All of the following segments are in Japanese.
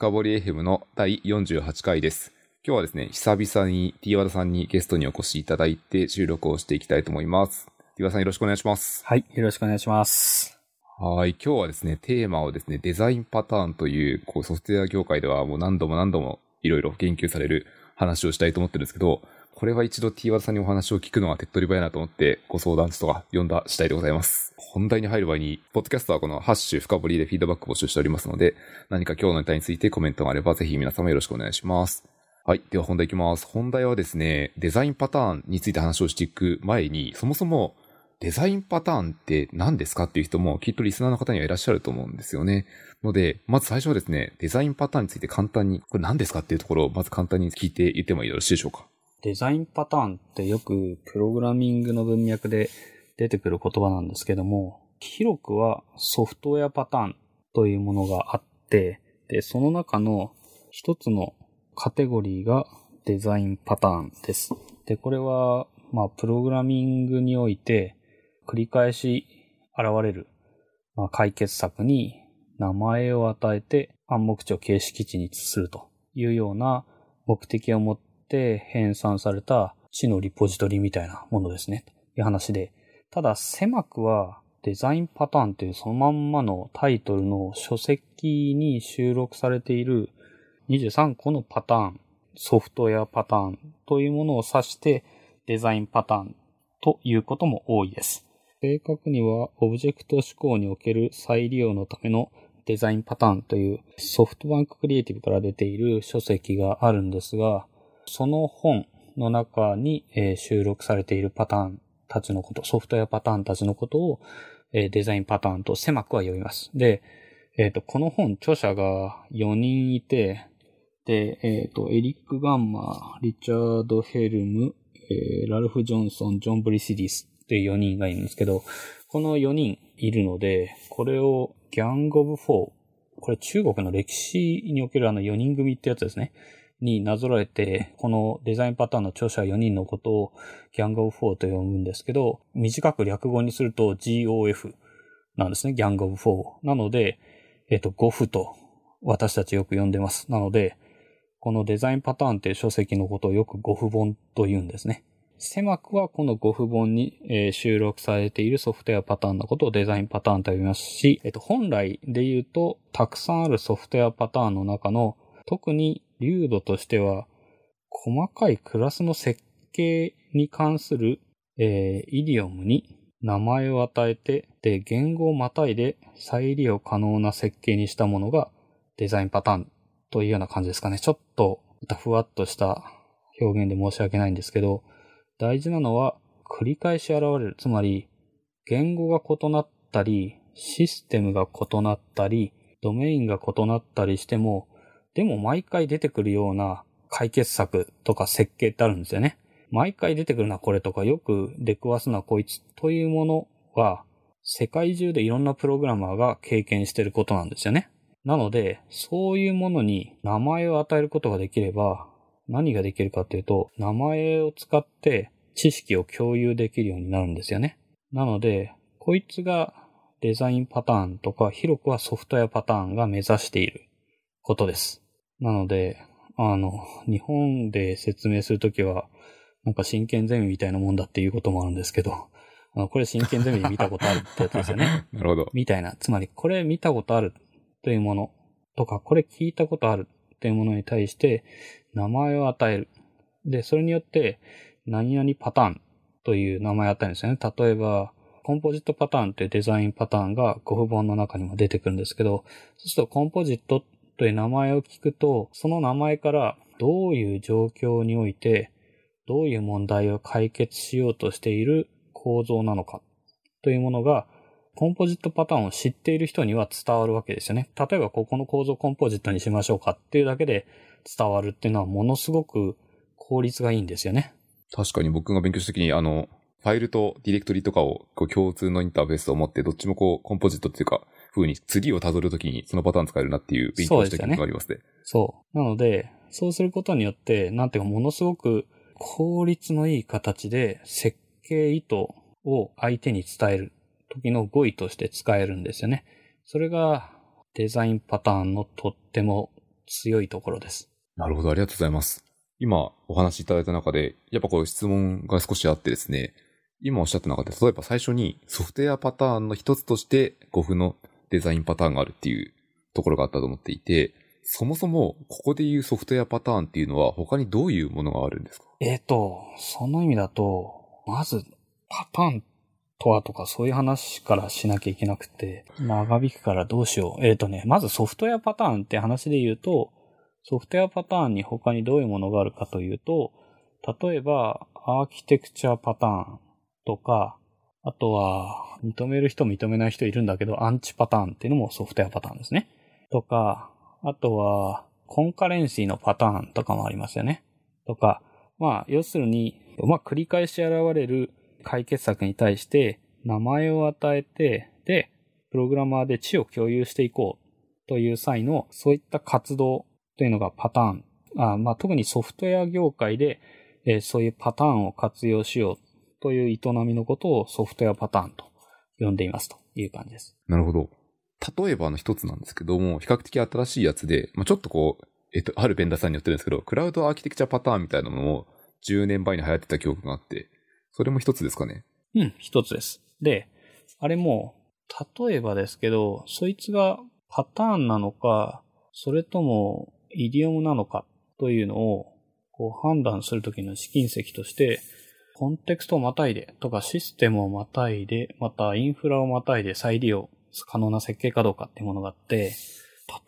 深掘り FM の第48回です。今日はですね、久々に T 和田さんにゲストにお越しいただいて収録をしていきたいと思います。T 和田さんよろしくお願いします。はい。よろしくお願いします。はい。今日はですね、テーマをですね、デザインパターンという、こう、ソフトウェア業界ではもう何度も何度もいろいろ言及される話をしたいと思ってるんですけど、これは一度 T 和田さんにお話を聞くのは手っ取り早いなと思ってご相談室とか読んだ次第でございます。本題に入る前に、ポッドキャストはこのハッシュ深掘りでフィードバック募集しておりますので、何か今日のネタについてコメントがあればぜひ皆様よろしくお願いします。はい。では本題いきます。本題はですね、デザインパターンについて話をしていく前に、そもそもデザインパターンって何ですかっていう人もきっとリスナーの方にはいらっしゃると思うんですよね。ので、まず最初はですね、デザインパターンについて簡単に、これ何ですかっていうところをまず簡単に聞いて言ってもよろしいでしょうか。デザインパターンってよくプログラミングの文脈で出てくる言葉なんですけども、広くはソフトウェアパターンというものがあって、で、その中の一つのカテゴリーがデザインパターンです。で、これは、まあ、プログラミングにおいて繰り返し現れる、まあ、解決策に名前を与えて暗黙知を形式値にするというような目的を持ってて編纂された知のリポジトリみたいなものですね。という話で。ただ狭くはデザインパターンというそのまんまのタイトルの書籍に収録されている23個のパターン、ソフトウェアパターンというものを指してデザインパターンということも多いです。正確にはオブジェクト思考における再利用のためのデザインパターンというソフトバンククリエイティブから出ている書籍があるんですが、その本の中に、えー収録されているパターンたちのこと、ソフトウェアパターンたちのことを、えーデザインパターンと狭くは呼びます。で、えっ、と、この本、著者が4人いて、で、えっ、と、エリック・ガンマー、リチャード・ヘルム、えーラルフ・ジョンソン、ジョン・ブリシディスっていう4人がいるんですけど、この4人いるので、これをギャング・オブ・フォー、これ中国の歴史におけるあの4人組ってやつですね。になぞらえて、このデザインパターンの著者4人のことをギャング・オブ・フォーと呼ぶんですけど、短く略語にすると GoF なんですね。ギャング・オブ・フォー。なので、えっと、ゴフと私たちよく呼んでます。なので、このデザインパターンっていう書籍のことをよくゴフ本と言うんですね。狭くはこのゴフ本に、収録されているソフトウェアパターンのことをデザインパターンと呼びますし、えっと、本来で言うと、たくさんあるソフトウェアパターンの中の、特に流度としては、細かいクラスの設計に関する、えーイディオムに名前を与えて、で、言語をまたいで再利用可能な設計にしたものがデザインパターンというような感じですかね。ちょっと、またふわっとした表現で申し訳ないんですけど、大事なのは繰り返し現れる。つまり、言語が異なったり、システムが異なったり、ドメインが異なったりしても、でも毎回出てくるような解決策とか設計ってあるんですよね。毎回出てくるのはこれとか、よく出くわすのはこいつというものは、世界中でいろんなプログラマーが経験してることなんですよね。なので、そういうものに名前を与えることができれば、何ができるかというと、名前を使って知識を共有できるようになるんですよね。なので、こいつがデザインパターンとか、広くはソフトウェアパターンが目指していることです。なので、あの、日本で説明するときは、なんか真剣ゼミみたいなもんだっていうこともあるんですけど、あのこれ真剣ゼミで見たことあるってやつですよね。なるほど。みたいな。つまり、これ見たことあるというものとか、これ聞いたことあるというものに対して、名前を与える。で、それによって、何々パターンという名前を与えるんですよね。例えば、コンポジットパターンというデザインパターンがゴフ本の中にも出てくるんですけど、そうするとコンポジットという名前を聞くと、その名前からどういう状況において、どういう問題を解決しようとしている構造なのかというものが、コンポジットパターンを知っている人には伝わるわけですよね。例えばここの構造コンポジットにしましょうかっていうだけで伝わるっていうのはものすごく効率がいいんですよね。確かに僕が勉強した時に、あの、ファイルとディレクトリとかをこう共通のインターフェースを持って、どっちもこう、コンポジットっていうか、風に次を辿るときにそのパターン使えるなっていう勉強した記憶がありますね。そう。なので、そうすることによって、なんていうかものすごく効率のいい形で設計意図を相手に伝える時の語彙として使えるんですよね。それがデザインパターンのとっても強いところです。なるほど、ありがとうございます。今お話しいただいた中で、やっぱこう質問が少しあってですね、今おっしゃった中で、例えば最初にソフトウェアパターンの一つとして GOF のデザインパターンがあるっていうところがあったと思っていて、そもそもここでいうソフトウェアパターンっていうのは他にどういうものがあるんですか？えっ、と、その意味だと、まず、パターンとはとかそういう話からしなきゃいけなくて、長引くからどうしよう。えっ、とね、まずソフトウェアパターンって話で言うと、ソフトウェアパターンに他にどういうものがあるかというと、例えば、アーキテクチャパターンとか、あとは、認める人認めない人いるんだけど、アンチパターンっていうのもソフトウェアパターンですね。とか、あとは、コンカレンシーのパターンとかもありますよね。とか、まあ、要するに、まあ、繰り返し現れる解決策に対して、名前を与えて、で、プログラマーで知を共有していこうという際の、そういった活動というのがパターン。あまあ、特にソフトウェア業界で、えーそういうパターンを活用しようという営みのことをソフトウェアパターンと呼んでいますという感じです。なるほど。例えばの一つなんですけども、比較的新しいやつで、まあ、ちょっとこう、えっと、あるベンダーさんによってるんですけど、クラウドアーキテクチャパターンみたいなのも10年前に流行ってた記憶があって、それも一つですかね？うん、一つです。で、あれも、例えばですけど、そいつがパターンなのか、それともイディオムなのかというのをこう判断するときの試金石として、コンテクストをまたいでとかシステムをまたいで、またインフラをまたいで再利用可能な設計かどうかっていうものがあって、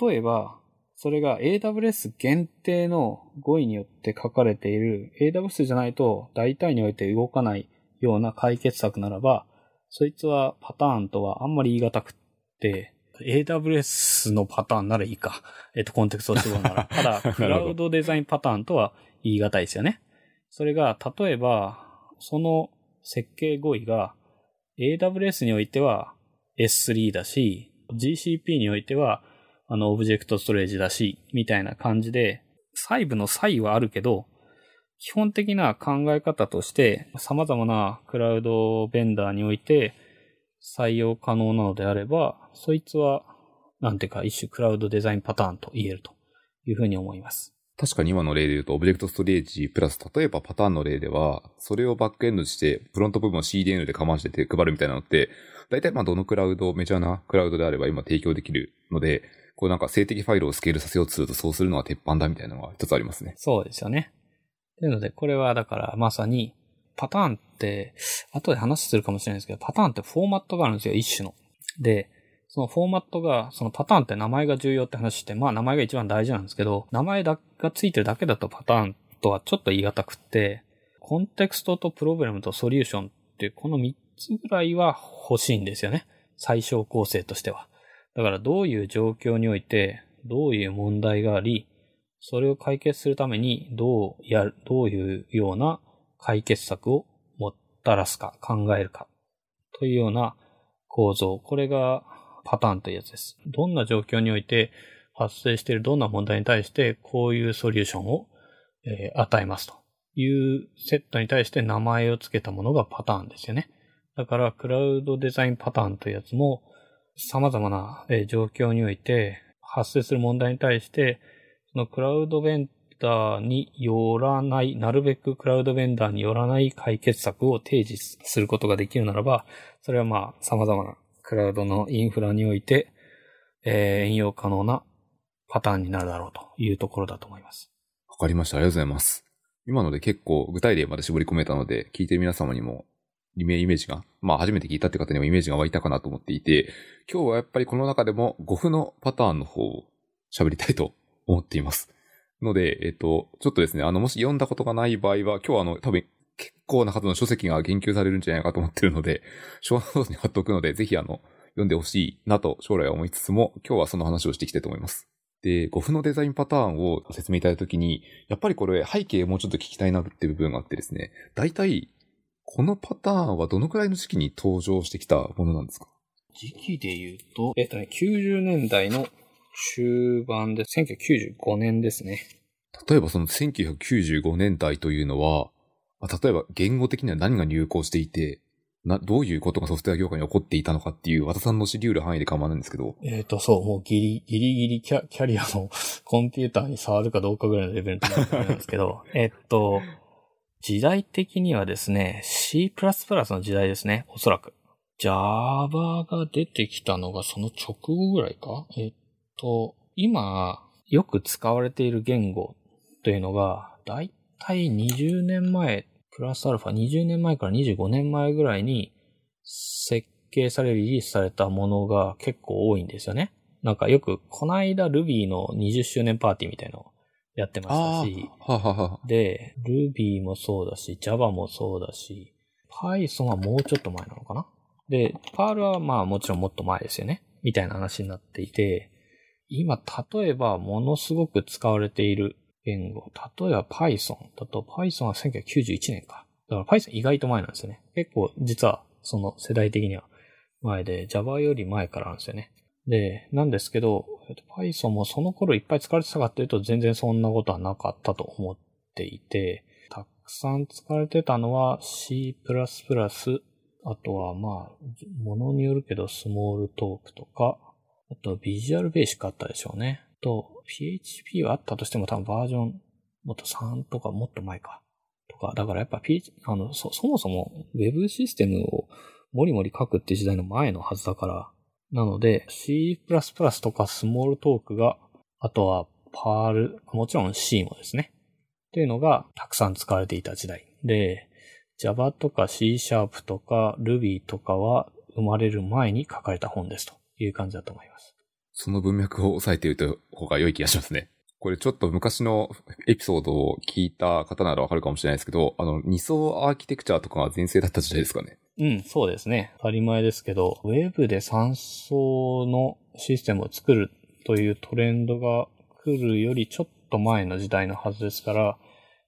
例えば、それが AWS 限定の語彙によって書かれている AWS じゃないと大体において動かないような解決策ならば、そいつはパターンとはあんまり言い難くって、AWS のパターンならいいか。えっと、コンテクストを絞るなら。ただ、クラウドデザインパターンとは言い難いですよね。それが、例えば、その設計語彙が AWS においては S3 だし、GCP においては、あの、オブジェクトストレージだし、みたいな感じで、細部の差異はあるけど、基本的な考え方として、様々なクラウドベンダーにおいて採用可能なのであれば、そいつは、なんていうか、一種クラウドデザインパターンと言えるというふうに思います。確かに今の例で言うと、オブジェクトストレージプラス、例えばパターンの例では、それをバックエンドして、フロント部分を CDN でかましてて配るみたいなのって、大体まあどのクラウド、メジャーなクラウドであれば今提供できるので、こうなんか静的ファイルをスケールさせようとするとそうするのは鉄板だみたいなのが一つありますね。そうですよね。というので、これはだからまさに、パターンって、後で話するかもしれないですけど、パターンってフォーマットがあるんですよ、一種の。で、そのフォーマットが、そのパターンって名前が重要って話して、まあ名前が一番大事なんですけど、名前だがついてるだけだとパターンとはちょっと言い難くって、コンテクストとプログラムとソリューションっていうこの3つぐらいは欲しいんですよね。最小構成としては。だからどういう状況において、どういう問題があり、それを解決するためにどうやる、どういうような解決策をもたらすか、考えるか、というような構造。これがパターンというやつです。どんな状況において発生しているどんな問題に対してこういうソリューションを、え与えますというセットに対して名前を付けたものがパターンですよね。だからクラウドデザインパターンというやつも様々なえ状況において発生する問題に対してそのクラウドベンダーによらない、なるべくクラウドベンダーによらない解決策を提示することができるならば、それはまあ様々なクラウドのインフラにおいて、えー引用可能なパターンになるだろうというところだと思います。わかりました。ありがとうございます。今ので結構具体例まで絞り込めたので、聞いてる皆様にもイメージが、まあ初めて聞いたって方にもイメージが湧いたかなと思っていて、今日はやっぱりこの中でも GOF のパターンの方を喋りたいと思っています。ので、えっと、ちょっとですね、あの、もし読んだことがない場合は、今日はあの、多分構な数の書籍が言及されるんじゃないかと思ってるので、小ノートに貼っておくので、ぜひあの、読んでほしいなと将来は思いつつも、今日はその話をしていきたいと思います。で、5のデザインパターンを説明いただいたときに、やっぱりこれ背景もうちょっと聞きたいなっていう部分があってですね、大体、このパターンはどのくらいの時期に登場してきたものなんですか？時期で言うと、えっとね、90年代の終盤で、1995年ですね。例えばその1995年代というのは、まあ例えば言語的には何が流行していて、な、どういうことがソフトウェア業界に起こっていたのかっていう、和田さんの知り得る範囲で構わないんですけど。えっ、と、そう、もうギリ、ギリギリキャキャリアのコンピューターに触るかどうかぐらいのレベルになんですけど、えっと、時代的にはですね、C++ の時代ですね、おそらく。Java が出てきたのがその直後ぐらいか？えっと、今、よく使われている言語というのが、だいたい20年前、プラスアルファ20年前から25年前ぐらいに設計され、リリースされたものが結構多いんですよね。なんかよく、この間 Ruby の20周年パーティーみたいなのやってましたし、ははは。で、Ruby もそうだし、Java もそうだし、Python はもうちょっと前なのかな？で、Perl はまあもちろんもっと前ですよね。みたいな話になっていて、今、例えばものすごく使われている言語、例えば Python だと Python は1991年か。だから Python 意外と前なんですよね。結構実はその世代的には前で Java より前からなんですよね。で、なんですけど、Python もその頃いっぱい使われてたかっていうと全然そんなことはなかったと思っていて、たくさん使われてたのは C++、あとはまあ、ものによるけどスモールトークとか、あとビジュアルベーシックあったでしょうね。と、PHP はあったとしても多分バージョンもっと3とかもっと前か。とか、だからやっぱ P、あの、そ、そもそも Web システムをもりもり書くって時代の前のはずだから、なので C++ とかスモールトークが、あとは Perl、もちろん C もですね。っていうのがたくさん使われていた時代。で、Java とか C シャープとか Ruby とかは生まれる前に書かれた本ですという感じだと思います。その文脈を押さえていると方が良い気がしますね。これちょっと昔のエピソードを聞いた方ならわかるかもしれないですけど、あの、二層アーキテクチャとかが前世だった時代ですかね。うん、そうですね。当たり前ですけど、ウェブで3層のシステムを作るというトレンドが来るよりちょっと前の時代のはずですから、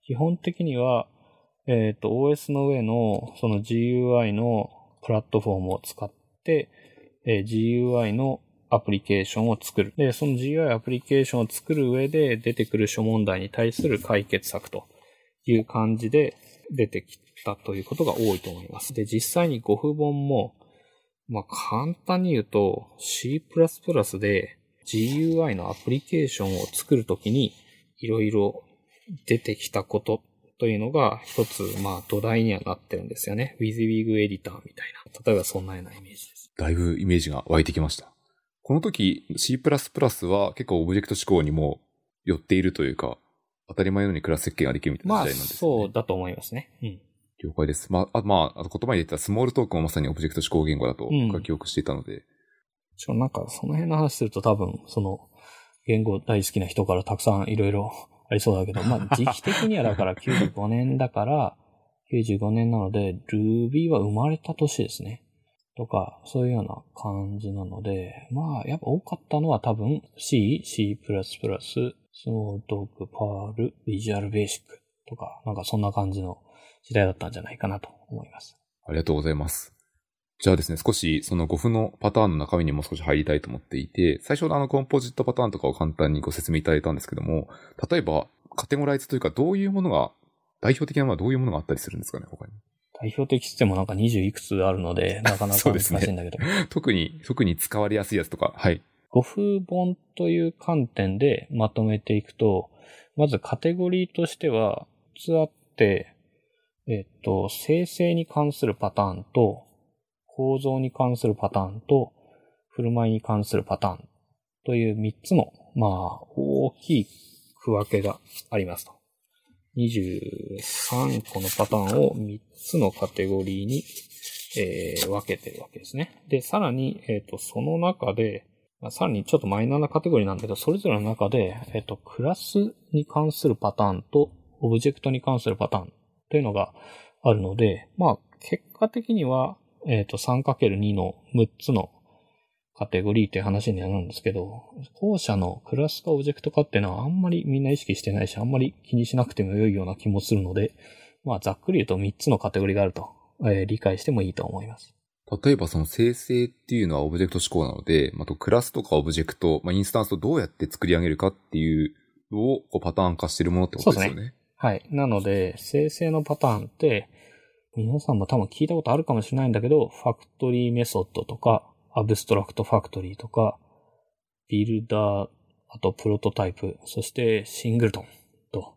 基本的には、えっ、ー、と、OS の上のその GUI のプラットフォームを使って、えー、GUI のアプリケーションを作る。で、その GUI アプリケーションを作る上で出てくる諸問題に対する解決策という感じで出てきたということが多いと思います。で、実際に GOF 本も、まあ、簡単に言うと C++ で GUI のアプリケーションを作るときにいろいろ出てきたことというのが一つ、まあ土台にはなってるんですよね。WYSIWYG エディターみたいな。例えばそんなようなイメージです。だいぶイメージが湧いてきました。この時 C++ は結構オブジェクト思考にも寄っているというか、当たり前のようにクラス設計ができるみたいな時代なんですね。まあ、そうだと思いますね。うん。了解です。まあ、あまあ、あと言葉に出たスモールトークもまさにオブジェクト思考言語だと記憶していたので。うん、なんか、その辺の話すると多分、その、言語大好きな人からたくさんいろいろありそうだけど、まあ、時期的にはだから95年だから、95年なので、Ruby は生まれた年ですね。とか、そういうような感じなので、まあ、やっぱ多かったのは多分 C、C++、スモールトーク、パール、ビジュアルベーシックとか、なんかそんな感じの時代だったんじゃないかなと思います。ありがとうございます。じゃあですね、少しその5分のパターンの中身にも少し入りたいと思っていて、最初のあのコンポジットパターンとかを簡単にご説明いただいたんですけども、例えばカテゴライズというかどういうものが、代表的なものはどういうものがあったりするんですかね、他に。代表的ってもなんか20いくつあるので、なかなか難しいんだけど。ね、特に、特に使われやすいやつとか、はい。語風本という観点でまとめていくと、まずカテゴリーとしては、2つあって、えっと、生成に関するパターンと、構造に関するパターンと、振る舞いに関するパターンという3つの、まあ、大きい区分けがありますと。23個のパターンを3つのカテゴリーに、えー、分けてるわけですね。で、さらに、えっ、ー、と、その中で、まあ、さらにちょっとマイナーなカテゴリーなんだけど、それぞれの中で、えっ、ー、と、クラスに関するパターンと、オブジェクトに関するパターンというのがあるので、まあ、結果的には、えっ、と、3×2 の6つのカテゴリーっていう話にはなるんですけど、後者のクラスかオブジェクトかっていうのはあんまりみんな意識してないし、あんまり気にしなくても良いような気もするので、まあざっくり言うと3つのカテゴリーがあると、えー、理解してもいいと思います。例えばその生成っていうのはオブジェクト指向なので、まあ、クラスとかオブジェクト、まあ、インスタンスをどうやって作り上げるかっていうのをこうパターン化してるものってことですよね。そうですね。はい。なので、生成のパターンって、皆さんも多分聞いたことあるかもしれないんだけど、ファクトリーメソッドとか、アブストラクトファクトリーとか、ビルダー、あとプロトタイプ、そしてシングルトンと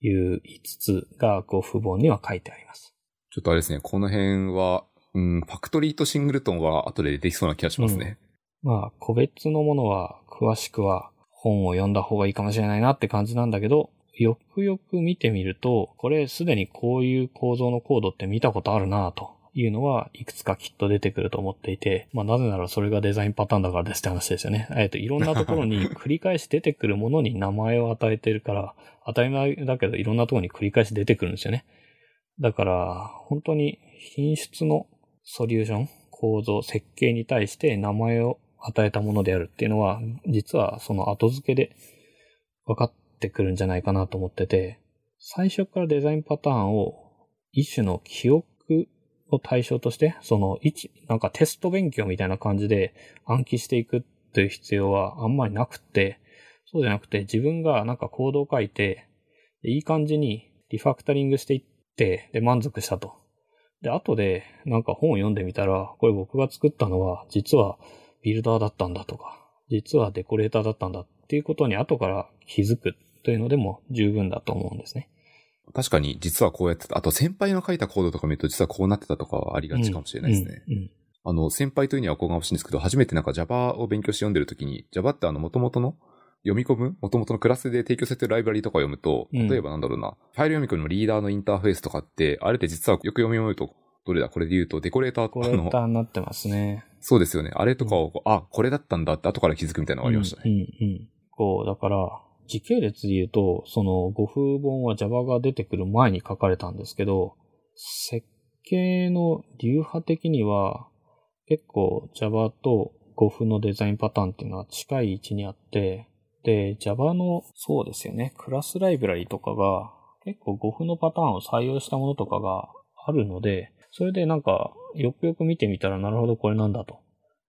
いう5つが GoF 本には書いてあります。ちょっとあれですね、この辺は、うん、 Factory と Singleton は後で出てきそうな気がしますね。まあ、個別のものは詳しくは本を読んだ方がいいかもしれないなって感じなんだけど、よくよく見てみると、これすでにこういう構造のコードって見たことあるなというのはいくつかきっと出てくると思っていて、まあなぜならそれがデザインパターンだからですって話ですよね。えっと、いろんなところに 繰り返し出てくるものに名前を与えてるから、当たり前だけどいろんなところに繰り返し出てくるんですよね。だから、本当に品質のソリューション、構造、設計に対して名前を与えたものであるっていうのは、実はその後付けで分かってくるんじゃないかなと思ってて、最初からデザインパターンを一種の記憶を対象として、その一、なんかテスト勉強みたいな感じで暗記していくという必要はあんまりなくて、そうじゃなくて自分がなんかコードを書いて、いい感じにリファクタリングしていって、で満足したと。で、後でなんか本を読んでみたら、これ僕が作ったのは実はビルダーだったんだとか、実はデコレーターだったんだっていうことに後から気づくというのでも十分だと思うんですね。確かに実はこうやってた。あと先輩の書いたコードとか見ると実はこうなってたとかはありがちかもしれないですね。うんうんあの、先輩というにはおこがましいんですけど、初めてなんか Java を勉強して読んでるときに、Java ってあの元々の読み込む元々のクラスで提供されてるライブラリとかを読むと、うん例えばなんだろうな、ファイル読み込みのリーダーのインターフェースとかって、あれって実はよく読み終えると、どれだこれで言うと、デコレーターコレーターになってますね。そうですよね。あれとかをこう、あ、これだったんだって後から気づくみたいなのがありましたね。うん、うん、うん。こう、だから、時系列で言うと、その、語風本は Java が出てくる前に書かれたんですけど、設計の流派的には、結構 Java と語風のデザインパターンっていうのは近い位置にあって、で、Java の、そうですよね、クラスライブラリとかが、結構語風のパターンを採用したものとかがあるので、それでなんか、よくよく見てみたら、なるほど、これなんだと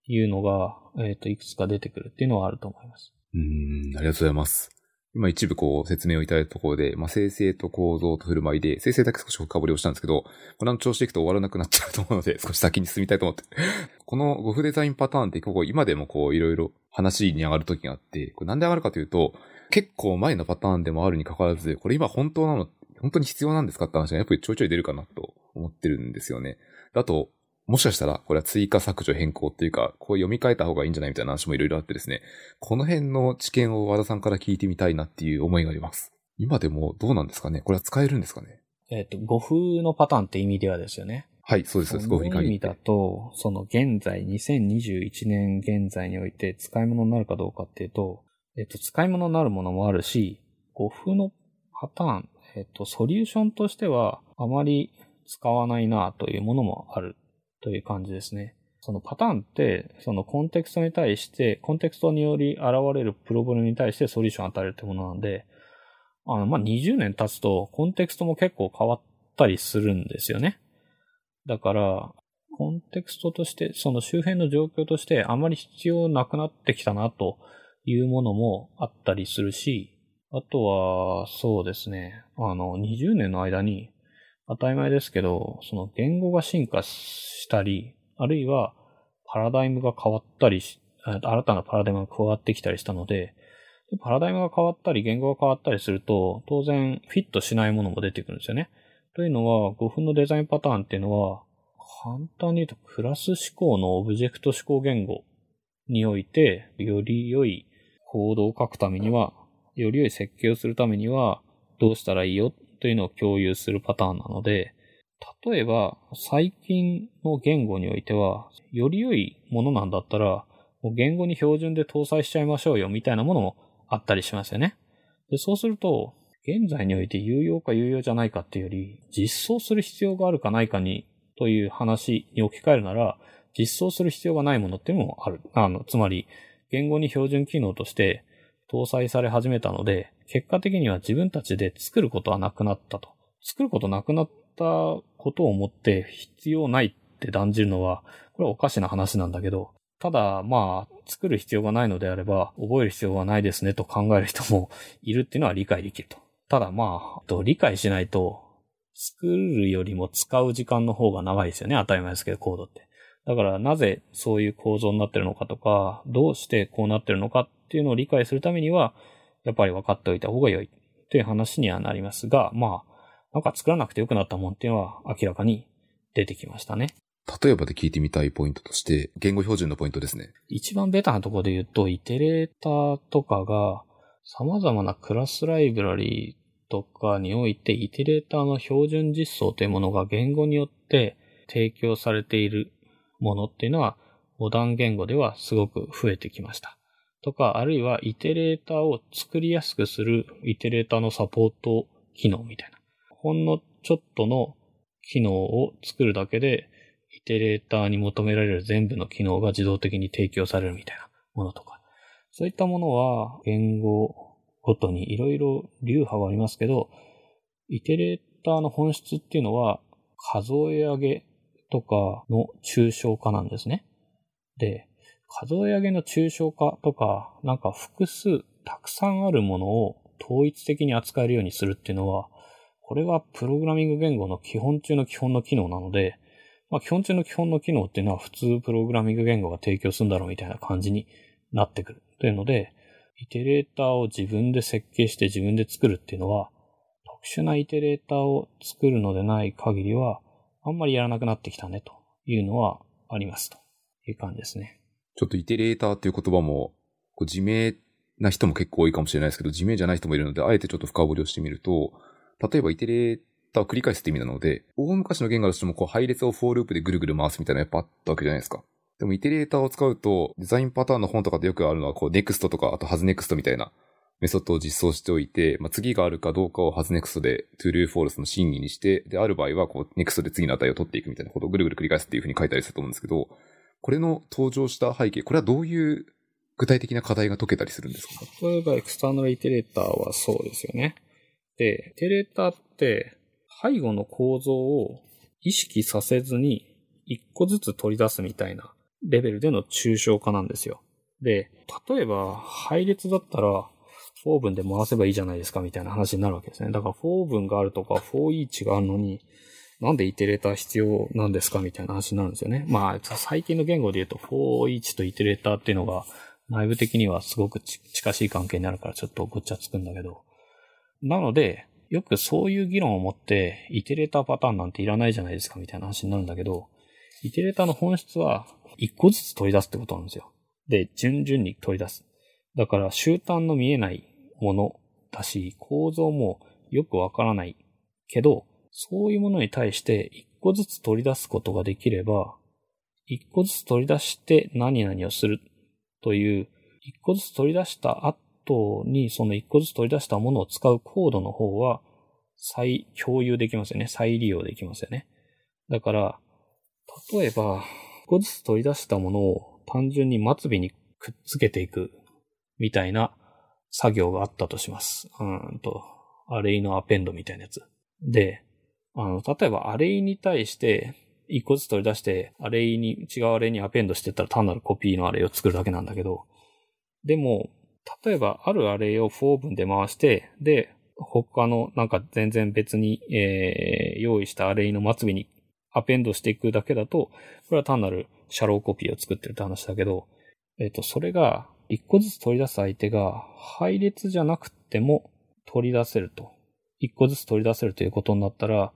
いうのが、えっ、と、いくつか出てくるっていうのはあると思います。うん、ありがとうございます。今一部こう説明をいただいたところで、まあ、生成と構造と振る舞いで、生成だけ少し深掘りをしたんですけど、これの調子でいくと終わらなくなっちゃうと思うので、少し先に進みたいと思って。このゴフデザインパターンって、ここ今でもこういろいろ話に上がる時があって、これなんで上がるかというと、結構前のパターンでもあるに関わらず、これ今本当なの、本当に必要なんですかって話がやっぱりちょいちょい出るかなと思ってるんですよね。あと、もしかしたら、これは追加削除変更っていうか、こう読み替えた方がいいんじゃないみたいな話もいろいろあってですね、この辺の知見を和田さんから聞いてみたいなっていう思いがあります。今でもどうなんですかね？これは使えるんですかね？えっ、と、語風のパターンって意味ではですよね。はい、そうです。そ5分にの意味だ。と、その現在、2021年現在において使い物になるかどうかっていうと、えっ、と、使い物になるものもあるし、語風のパターン、えっ、と、ソリューションとしてはあまり使わないなというものもあるという感じですね。そのパターンって、そのコンテクストに対して、コンテクストにより現れるプロブレムに対してソリューションを与えるってものなんで、あの、ま、20年経つと、コンテクストも結構変わったりするんですよね。だから、コンテクストとして、その周辺の状況として、あまり必要なくなってきたなというものもあったりするし、あとは、そうですね、あの、20年の間に、当たり前ですけど、その言語が進化したり、あるいはパラダイムが変わったりし、新たなパラダイムが加わってきたりしたので、パラダイムが変わったり、言語が変わったりすると、当然フィットしないものも出てくるんですよね。というのは、5分のデザインパターンっていうのは、簡単に言うと、クラス思考のオブジェクト思考言語において、より良いコードを書くためには、より良い設計をするためには、どうしたらいいよというのを共有するパターンなので、例えば、最近の言語においては、より良いものなんだったら、もう言語に標準で搭載しちゃいましょうよみたいなものもあったりしますよね。でそうすると、現在において有用か有用じゃないかっていうより、実装する必要があるかないかに、という話に置き換えるなら、実装する必要がないものっていうのもある。あの、つまり、言語に標準機能として搭載され始めたので、結果的には自分たちで作ることはなくなったと。作ることなくなったことを思って必要ないって断じるのは、これはおかしな話なんだけど、ただ、まあ、作る必要がないのであれば、覚える必要はないですねと考える人も いるっていうのは理解できると。ただまあ、理解しないと、作るよりも使う時間の方が長いですよね。当たり前ですけど、コードって。だからなぜそういう構造になってるのかとか、どうしてこうなってるのかっていうのを理解するためには、やっぱり分かっておいた方が良いという話にはなりますが、まあ、なんか作らなくて良くなったもんっていうのは明らかに出てきましたね。例えばで聞いてみたいポイントとして、言語標準のポイントですね。一番ベタなところで言うと、イテレーターとかが様々なクラスライブラリーとかにおいて、イテレーターの標準実装というものが言語によって提供されているものっていうのは、モダン言語ではすごく増えてきました。とか、あるいはイテレーターを作りやすくするイテレーターのサポート機能みたいな。ほんのちょっとの機能を作るだけで、イテレーターに求められる全部の機能が自動的に提供されるみたいなものとか。そういったものは言語ごとにいろいろ流派はありますけど、イテレーターの本質っていうのは数え上げとかの抽象化なんですね。で、数え上げの抽象化とか、なんか複数たくさんあるものを統一的に扱えるようにするっていうのは、これはプログラミング言語の基本中の基本の機能なので、まあ基本中の基本の機能っていうのは普通プログラミング言語が提供するんだろうみたいな感じになってくる。というので、 iterator を自分で設計して自分で作るっていうのは、特殊な iterator を作るのでない限りは、あんまりやらなくなってきたねというのはありますという感じですね。ちょっと iterator っていう言葉も、こう自明な人も結構多いかもしれないですけど、自明じゃない人もいるので、あえてちょっと深掘りをしてみると、例えば iterate を繰り返すって意味なので、大昔の言語としてもこう配列を for loop でぐるぐる回すみたいなのやっぱあったわけじゃないですか。でも iterator を使うと、デザインパターンの本とかでよくあるのは、こう、 next とか、あと hasNext みたいなメソッドを実装しておいて、まあ、次があるかどうかを hasNext で true false の真偽にして、で、ある場合は、こう、 next で次の値を取っていくみたいなことをぐるぐる繰り返すっていうふうに書いたりすると思うんですけど、これの登場した背景、これはどういう具体的な課題が解けたりするんですか？例えば、 external iterator はそうですよね。で、 iterator って、背後の構造を意識させずに、一個ずつ取り出すみたいなレベルでの抽象化なんですよ。で、例えば、配列だったら、フォー文で回せばいいじゃないですかみたいな話になるわけですね。だから、フォー文があるとか、フォーイーチがあるのに、なんで iterator 必要なんですかみたいな話になるんですよね。まあ、最近の言語で言うと、 foreach と iterator っていうのが、内部的にはすごく近しい関係になるからちょっとごっちゃつくんだけど。なので、よくそういう議論を持って、イテレーターパターンなんていらないじゃないですかみたいな話になるんだけど、イテレーターの本質は、一個ずつ取り出すってことなんですよ。で、順々に取り出す。だから、終端の見えないものだし、構造もよくわからないけど、そういうものに対して一個ずつ取り出すことができれば、一個ずつ取り出して何々をするという、一個ずつ取り出した後にその一個ずつ取り出したものを使うコードの方は再共有できますよね。再利用できますよね。だから、例えば、一個ずつ取り出したものを単純に末尾にくっつけていくみたいな作業があったとします。うんと、アレイのアペンドみたいなやつ。で、あの、例えばアレイに対して一個ずつ取り出して、アレイに、違うアレイにアペンドしてったら単なるコピーのアレイを作るだけなんだけど、でも、例えばあるアレイを4分で回して、で、他のなんか全然別に、えー、用意したアレイの末尾にアペンドしていくだけだと、これは単なるシャローコピーを作ってるって話だけど、えっ、ー、と、それが一個ずつ取り出す相手が配列じゃなくても取り出せると。一個ずつ取り出せるということになったら、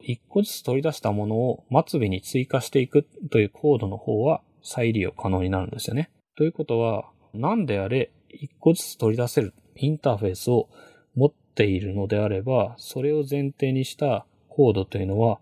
一個ずつ取り出したものを末尾に追加していくというコードの方は再利用可能になるんですよね。ということは、何であれ一個ずつ取り出せるインターフェースを持っているのであれば、それを前提にしたコードというのは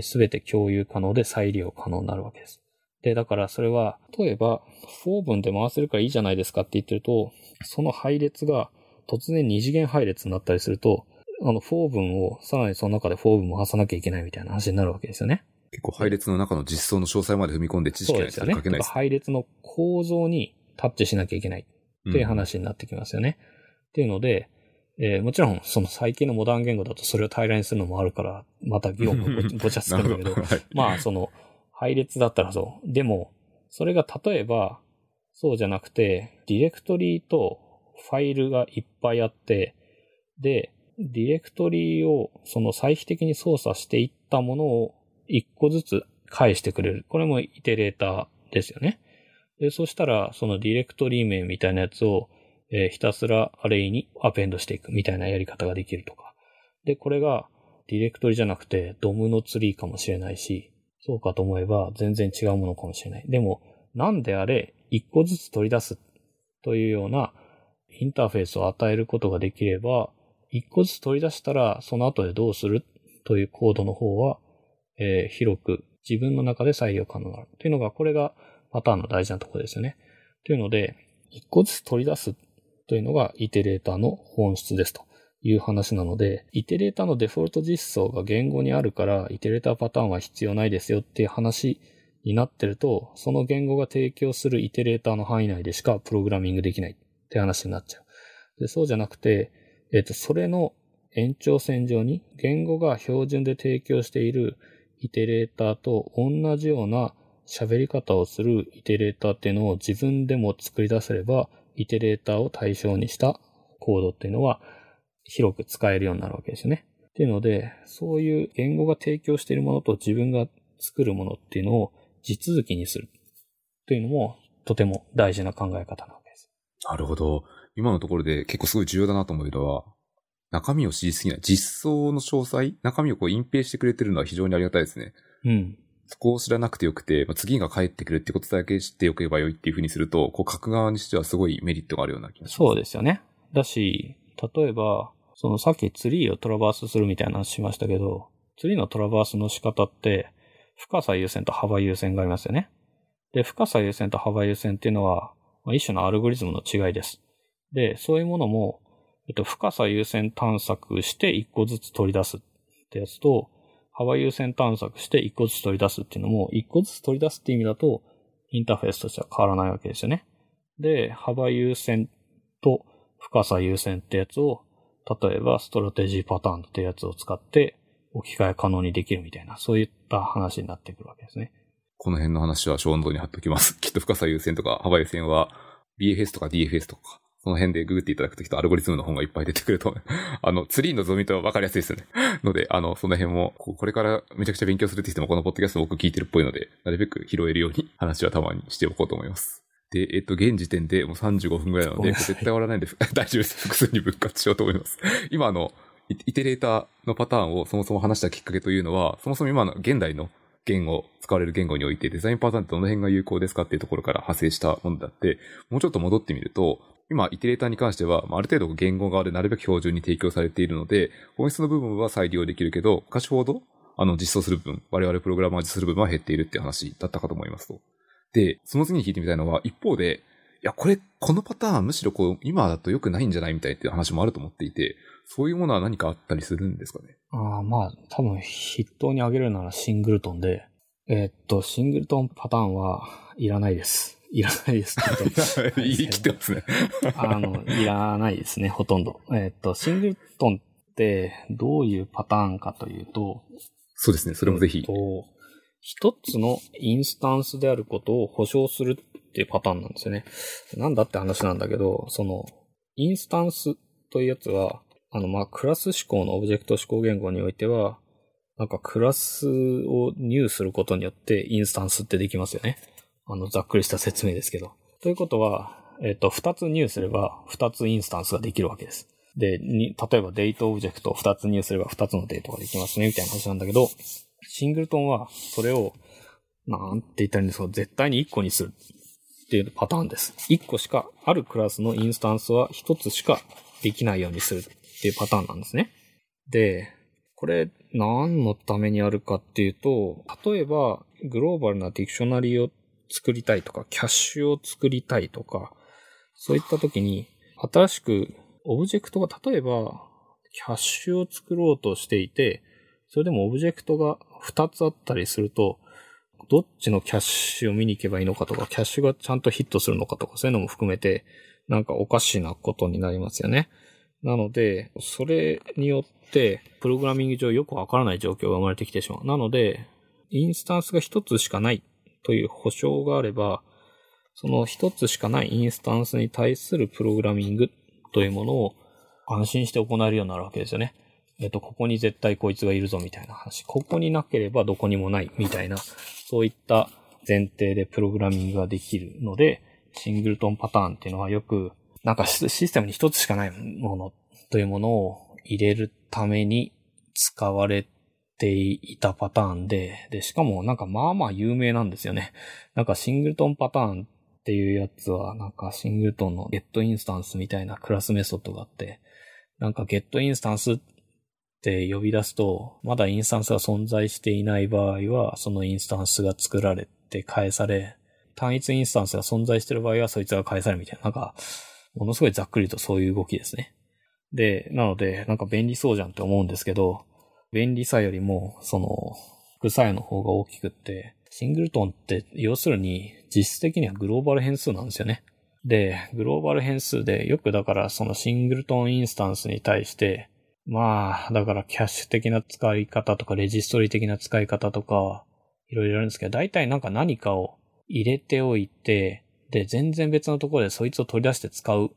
すべて共有可能で再利用可能になるわけです。で、だからそれは、例えば、4分で回せるからいいじゃないですかって言ってると、その配列が突然二次元配列になったりすると、あの、4分を、さらにその中で4分も回さなきゃいけないみたいな話になるわけですよね。結構配列の中の実装の詳細まで踏み込んで知識が書けないですね。配列の構造にタッチしなきゃいけないっていう話になってきますよね。うん、っていうので、えー、もちろん、その最近のモダン言語だとそれを平らにするのもあるから、また議論がごちゃつくんだけど、どはい、まあ、その、配列だったらそう。でも、それが例えば、そうじゃなくて、ディレクトリとファイルがいっぱいあって、で、ディレクトリをその再帰的に操作していったものを一個ずつ返してくれる。これもイテレーターですよね。で、そしたら、そのディレクトリ名みたいなやつを、えー、ひたすらアレイにアペンドしていくみたいなやり方ができるとか。で、これがディレクトリじゃなくてドムのツリーかもしれないし、そうかと思えば全然違うものかもしれない。でも、なんであれ、一個ずつ取り出すというようなインターフェースを与えることができれば、一個ずつ取り出したら、その後でどうするというコードの方は、えー、広く自分の中で採用可能になる。というのが、これがパターンの大事なところですよね。というので、一個ずつ取り出すというのがイテレーターの本質ですという話なので、イテレーターのデフォルト実装が言語にあるから、イテレーターパターンは必要ないですよっていう話になってると、その言語が提供するイテレーターの範囲内でしかプログラミングできないって話になっちゃう。でそうじゃなくて、えっ、と、それの延長線上に言語が標準で提供しているイテレーターと同じような喋り方をするイテレーターっていうのを自分でも作り出せれば、イテレーターを対象にしたコードっていうのは広く使えるようになるわけですよね。っていうので、そういう言語が提供しているものと自分が作るものっていうのを地続きにするというのもとても大事な考え方なわけです。なるほど。今のところで結構すごい重要だなと思うのは、中身を知りすぎない。実装の詳細、中身をこう隠蔽してくれてるのは非常にありがたいですね。うん。そこを知らなくてよくて、まあ、次が帰ってくるってことだけ知っておけばよいっていうふうにすると、こう書く側にしてはすごいメリットがあるような気がします。そうですよね。だし、例えば、そのさっきツリーをトラバースするみたいな話しましたけど、ツリーのトラバースの仕方って、深さ優先と幅優先がありますよね。で、深さ優先と幅優先っていうのは、まあ、一種のアルゴリズムの違いです。で、そういうものも、えっと、深さ優先探索して一個ずつ取り出すってやつと、幅優先探索して一個ずつ取り出すっていうのも、一個ずつ取り出すって意味だと、インターフェースとしては変わらないわけですよね。で、幅優先と深さ優先ってやつを、例えば Strategy パターンってやつを使って置き換え可能にできるみたいな、そういった話になってくるわけですね。この辺の話はショーノートに貼っておきます。きっと深さ優先とか幅優先は BFS とか DFS とかその辺でググっていただくときとアルゴリズムの本がいっぱい出てくると、あの、ツリーの図見ると分かりやすいですよね。ので、あの、その辺も、これからめちゃくちゃ勉強するって人もこのポッドキャスト僕聞いてるっぽいので、なるべく拾えるように 話はたまにしておこうと思います。で、えっと、現時点でもう35分ぐらいなので、絶対終わらないんで、大丈夫です。複数に分割しようと思います。今の、イテレーターのパターンをそもそも話したきっかけというのは、そもそも今の現代の言語、使われる言語においてデザインパターンってどの辺が有効ですかっていうところから派生したものだって、もうちょっと戻ってみると、今、イテレーターに関しては、ある程度言語側でなるべく標準に提供されているので、本質の部分は再利用できるけど、昔ほど、あの、実装する部分、我々プログラマー実装する部分は減っているって話だったかと思いますと。で、その次に聞いてみたいのは、一方で、いや、これ、このパターンむしろこう、今だと良くないんじゃないみたいっていう話もあると思っていて、そういうものは何かあったりするんですかね？ああ、まあ、多分筆頭に挙げるならシングルトンで、えー、っと、シングルトンパターンはいらないです。いらないですけど。言 い切ってますね。あの、いらないですね、ほとんど。えー、っと、シングルトンってどういうパターンかというと、そうですね、それもぜひ。えっと、一つのインスタンスであることを保証するっていうパターンなんですよね。なんだって話なんだけど、その、インスタンスというやつは、あの、まあ、クラス思考のオブジェクト思考言語においては、なんかクラスを入することによってインスタンスってできますよね。あの、ざっくりした説明ですけど。ということは、えっ、と、二つ入すれば、二つインスタンスができるわけです。で、に、例えばデートオブジェクトを二つ new すれば二つのデートができますね、みたいな話なんだけど、 Singleton は、それを、なんて言ったらいいんですか、絶対に一個にするっていうパターンです。一個しか、あるクラスのインスタンスは一つしかできないようにするっていうパターンなんですね。で、これ何のためにあるかっていうと、例えばグローバルな dictionary を作りたいとか、キャッシュを作りたいとか、そういった時に、新しくオブジェクトが、例えば、キャッシュを作ろうとしていて、それでもオブジェクトが2つあったりすると、どっちのキャッシュを見に行けばいいのかとか、キャッシュがちゃんとヒットするのかとか、そういうのも含めて、なんかおかしなことになりますよね。なので、それによって、プログラミング上よくわからない状況が生まれてきてしまう。なので、インスタンスが一つしかないという保証があれば、その一つしかないインスタンスに対するプログラミングというものを安心して行えるようになるわけですよね。えっと、ここに絶対こいつがいるぞみたいな話。ここになければどこにもないみたいな、そういった前提でプログラミングができるので、シングルトンパターンっていうのはよく、なんかシステムに一つしかないものというものを入れるために使われていたパターンで、で、しかもなんかまあまあ有名なんですよね。なんかシングルトンパターンっていうやつは、なんかシングルトンのゲットインスタンスみたいなクラスメソッドがあって、なんかゲットインスタンスって呼び出すと、まだインスタンスが存在していない場合は、そのインスタンスが作られて返され、単一インスタンスが存在している場合はそいつが返されるみたいな、なんか、ものすごいざっくりとそういう動きですね。で、なので、なんか便利そうじゃんって思うんですけど、便利さよりも、その、副作用の方が大きくって、シングルトンって要するに実質的にはグローバル変数なんですよね。で、グローバル変数でよくだからそのシングルトンインスタンスに対して、まあ、だからキャッシュ的な使い方とかレジストリ的な使い方とか、いろいろあるんですけど、大体なんか何かを入れておいて、で、全然別のところでそいつを取り出して使う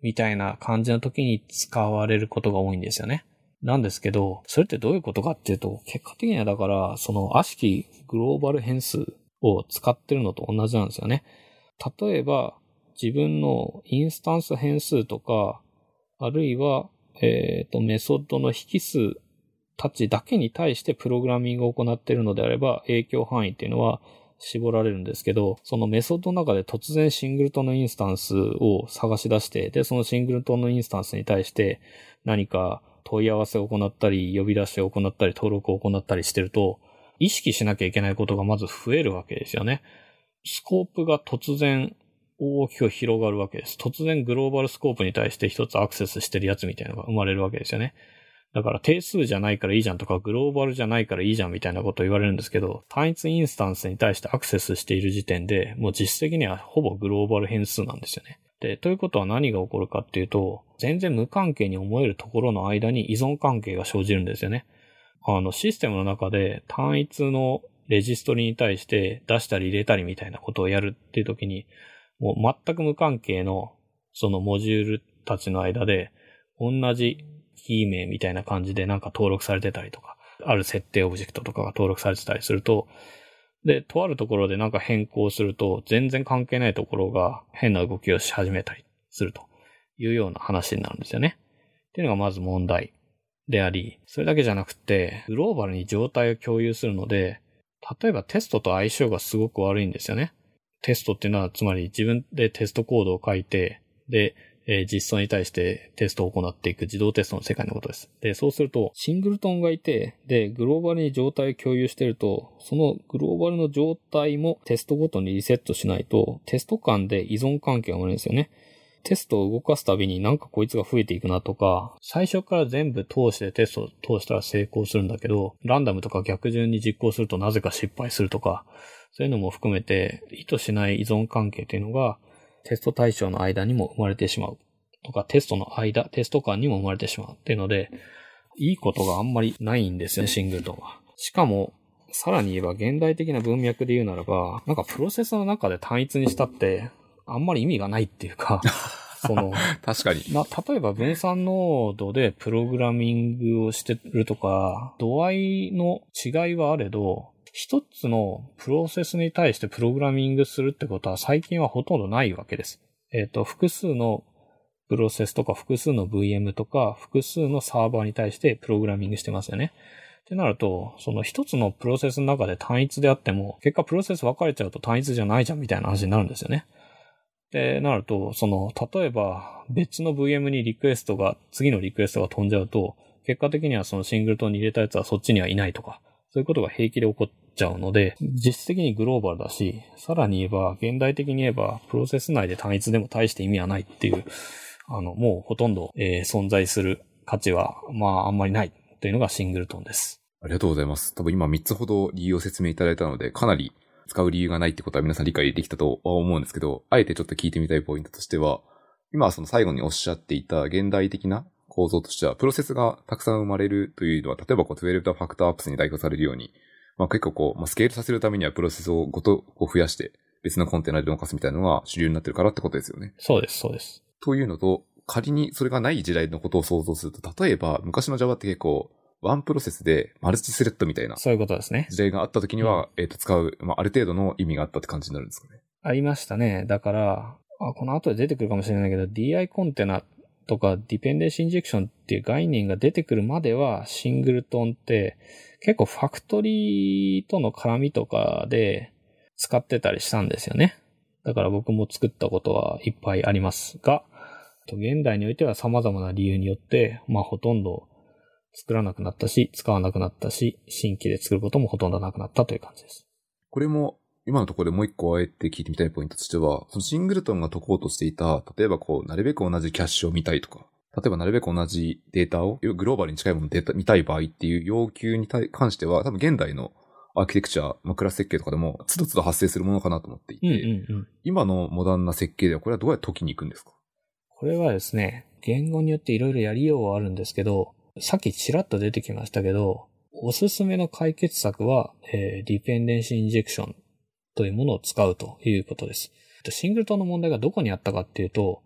みたいな感じの時に使われることが多いんですよね。なんですけど、それってどういうことかっていうと、結果的にはだから、その悪しきグローバル変数を使ってるのと同じなんですよね。例えば、自分のインスタンス変数とか、あるいは、えっ、ー、と、メソッドの引数たちだけに対してプログラミングを行っているのであれば、影響範囲っていうのは絞られるんですけど、そのメソッドの中で突然シングルトンのインスタンスを探し出して、で、そのシングルトンのインスタンスに対して何か問い合わせを行ったり、呼び出しを行ったり、登録を行ったりしてると、意識しなきゃいけないことがまず増えるわけですよね。スコープが突然大きく広がるわけです。突然グローバルスコープに対して一つアクセスしてるやつみたいなのが生まれるわけですよね。だから定数じゃないからいいじゃんとか、グローバルじゃないからいいじゃんみたいなことを言われるんですけど、単一インスタンスに対してアクセスしている時点で、もう実質的にはほぼグローバル変数なんですよね。で、ということは何が起こるかっていうと、全然無関係に思えるところの間に依存関係が生じるんですよね。あの、システムの中で単一のレジストリに対して出したり入れたりみたいなことをやるっていう時に、もう全く無関係のそのモジュールたちの間で、同じキー名みたいな感じでなんか登録されてたりとか、ある設定オブジェクトとかが登録されてたりすると、で、とあるところでなんか変更すると、全然関係ないところが変な動きをし始めたりするというような話になるんですよね。っていうのがまず問題であり、それだけじゃなくて、グローバルに状態を共有するので、例えばテストと相性がすごく悪いんですよね。テストっていうのは、つまり自分でテストコードを書いて、で、えー、実装に対してテストを行っていく自動テストの世界のことです。で、そうすると、シングルトンがいて、で、グローバルに状態を共有してると、そのグローバルの状態もテストごとにリセットしないと、テスト間で依存関係が生まれるんですよね。テストを動かすたびになんかこいつが増えていくなとか、最初から全部通してテストを通したら成功するんだけど、ランダムとか逆順に実行するとなぜか失敗するとか、そういうのも含めて意図しない依存関係っていうのが、テスト対象の間にも生まれてしまう。とか、テストの間、テスト間にも生まれてしまうっていうので、いいことがあんまりないんですよね、シングルトンは。しかも、さらに言えば現代的な文脈で言うならば、なんかプロセスの中で単一にしたって、あんまり意味がないっていうか、その、確かに。な、例えば分散ノードでプログラミングをしてるとか、度合いの違いはあれど、一つのプロセスに対してプログラミングするってことは最近はほとんどないわけです。えっ、ー、と、複数のプロセスとか複数の VM とか複数のサーバーに対してプログラミングしてますよね。ってなると、その一つのプロセスの中で単一であっても、結果プロセス分かれちゃうと単一じゃないじゃんみたいな話になるんですよね。で、なると、その、例えば別の VM にリクエストが、次のリクエストが飛んじゃうと、結果的にはそのシングルトンに入れたやつはそっちにはいないとか、そういうことが平気で起こっちゃうので、実質的にグローバルだし、さらに言えば、現代的に言えば、プロセス内で単一でも大して意味はないっていう、あの、もうほとんど、えー、存在する価値は、まあ、あんまりないというのがシングルトンです。ありがとうございます。多分今3つほど理由を説明いただいたので、かなり使う理由がないってことは皆さん理解できたと思うんですけど、あえてちょっと聞いてみたいポイントとしては、今その最後におっしゃっていた現代的な構造としては、プロセスがたくさん生まれるというのは、例えばこう12ファクターアップスに代表されるように、まあ結構こう、まあ、スケールさせるためにはプロセスをごとこう増やして、別のコンテナで動かすみたいなのが主流になってるからってことですよね。そうです、そうです。というのと、仮にそれがない時代のことを想像すると、例えば昔の Java って結構、ワンプロセスでマルチスレッドみたいなそういうことですね。時代があった時には、えっ、と、使う、まあ、ある程度の意味があったって感じになるんですかね。ありましたね。だから、あこの後で出てくるかもしれないけど、DI コンテナとかディペンデンシーインジェクションっていう概念が出てくるまでは、シングルトンって結構ファクトリーとの絡みとかで使ってたりしたんですよね。だから僕も作ったことはいっぱいありますが、現代においては様々な理由によって、まあほとんど作らなくなったし、使わなくなったし、新規で作ることもほとんどなくなったという感じです。これも、今のところでもう一個あえて聞いてみたいポイントとしては、そのシングルトンが解こうとしていた、例えばこう、なるべく同じキャッシュを見たいとか、例えばなるべく同じデータを、グローバルに近いものをデータ見たい場合っていう要求に対関しては、多分現代のアーキテクチャ、まあ、クラス設計とかでも、つどつど発生するものかなと思っていて、うんうんうん。今のモダンな設計ではこれはどうやって解きに行くんですか？これはですね、言語によっていろいろやりようはあるんですけど、さっきちらっと出てきましたけど、おすすめの解決策は、えー、ディペンデンシーインジェクションというものを使うということです。シングルトンの問題がどこにあったかっていうと、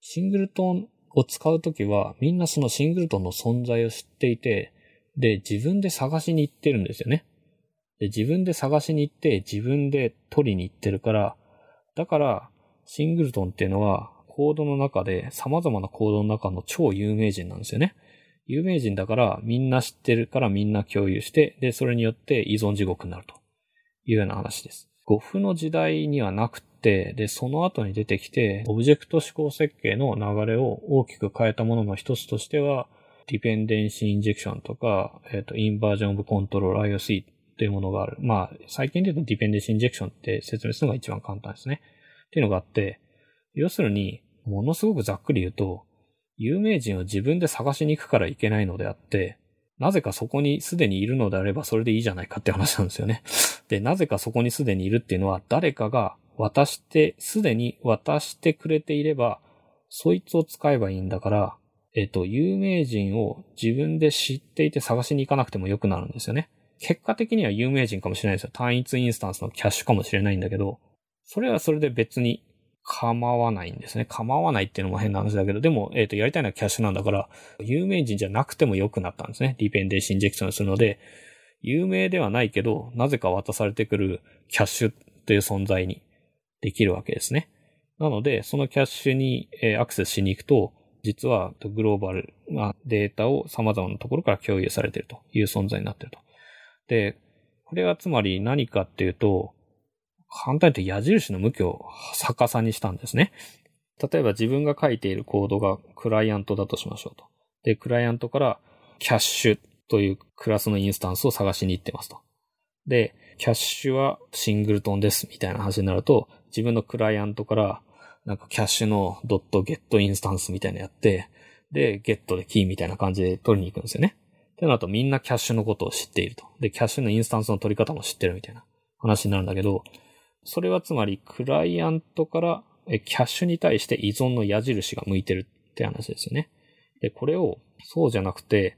シングルトンを使うときは、みんなそのシングルトンの存在を知っていて、で、自分で探しに行ってるんですよね。で、自分で探しに行って、自分で取りに行ってるから、だから、シングルトンっていうのは、コードの中で、様々なコードの中の超有名人なんですよね。有名人だから、みんな知ってるからみんな共有して、で、それによって依存地獄になるというような話です。5フの時代にはなくて、で、その後に出てきて、オブジェクト指向設計の流れを大きく変えたものの一つとしては、ディペンデンシーインジェクションとか、えっ、と、インバージョンオブコントロール IOC っていうものがある。まあ、最近で言うとディペンデンシーインジェクションって説明するのが一番簡単ですね。っていうのがあって、要するに、ものすごくざっくり言うと、有名人を自分で探しに行くからいけないのであって、なぜかそこにすでにいるのであればそれでいいじゃないかって話なんですよね。で、なぜかそこにすでにいるっていうのは誰かが渡して、すでに渡してくれていれば、そいつを使えばいいんだから、えっ、と、有名人を自分で知っていて探しに行かなくてもよくなるんですよね。結果的には有名人かもしれないですよ。単一インスタンスのキャッシュかもしれないんだけど、それはそれで別に構わないんですね。構わないっていうのも変な話だけど、でも、えっ、と、やりたいのはキャッシュなんだから、有名人じゃなくても良くなったんですね。ディペンデンシンジェクションするので、有名ではないけど、なぜか渡されてくるキャッシュという存在にできるわけですね。なので、そのキャッシュに、アクセスしに行くと、実はグローバルなデータを様々なところから共有されているという存在になっていると。で、これはつまり何かっていうと、簡単に言うと矢印の向きを逆さにしたんですね。例えば自分が書いているコードがクライアントだとしましょうと。で、クライアントからキャッシュというクラスのインスタンスを探しに行ってますと。で、キャッシュはシングルトンですみたいな話になると、自分のクライアントからなんかキャッシュのドットゲットインスタンスみたいなのやって、で、ゲットでキーみたいな感じで取りに行くんですよね。ってなるとみんなキャッシュのことを知っていると。で、キャッシュのインスタンスの取り方も知ってるみたいな話になるんだけど、それはつまりクライアントからキャッシュに対して依存の矢印が向いてるって話ですよね。で、これをそうじゃなくて、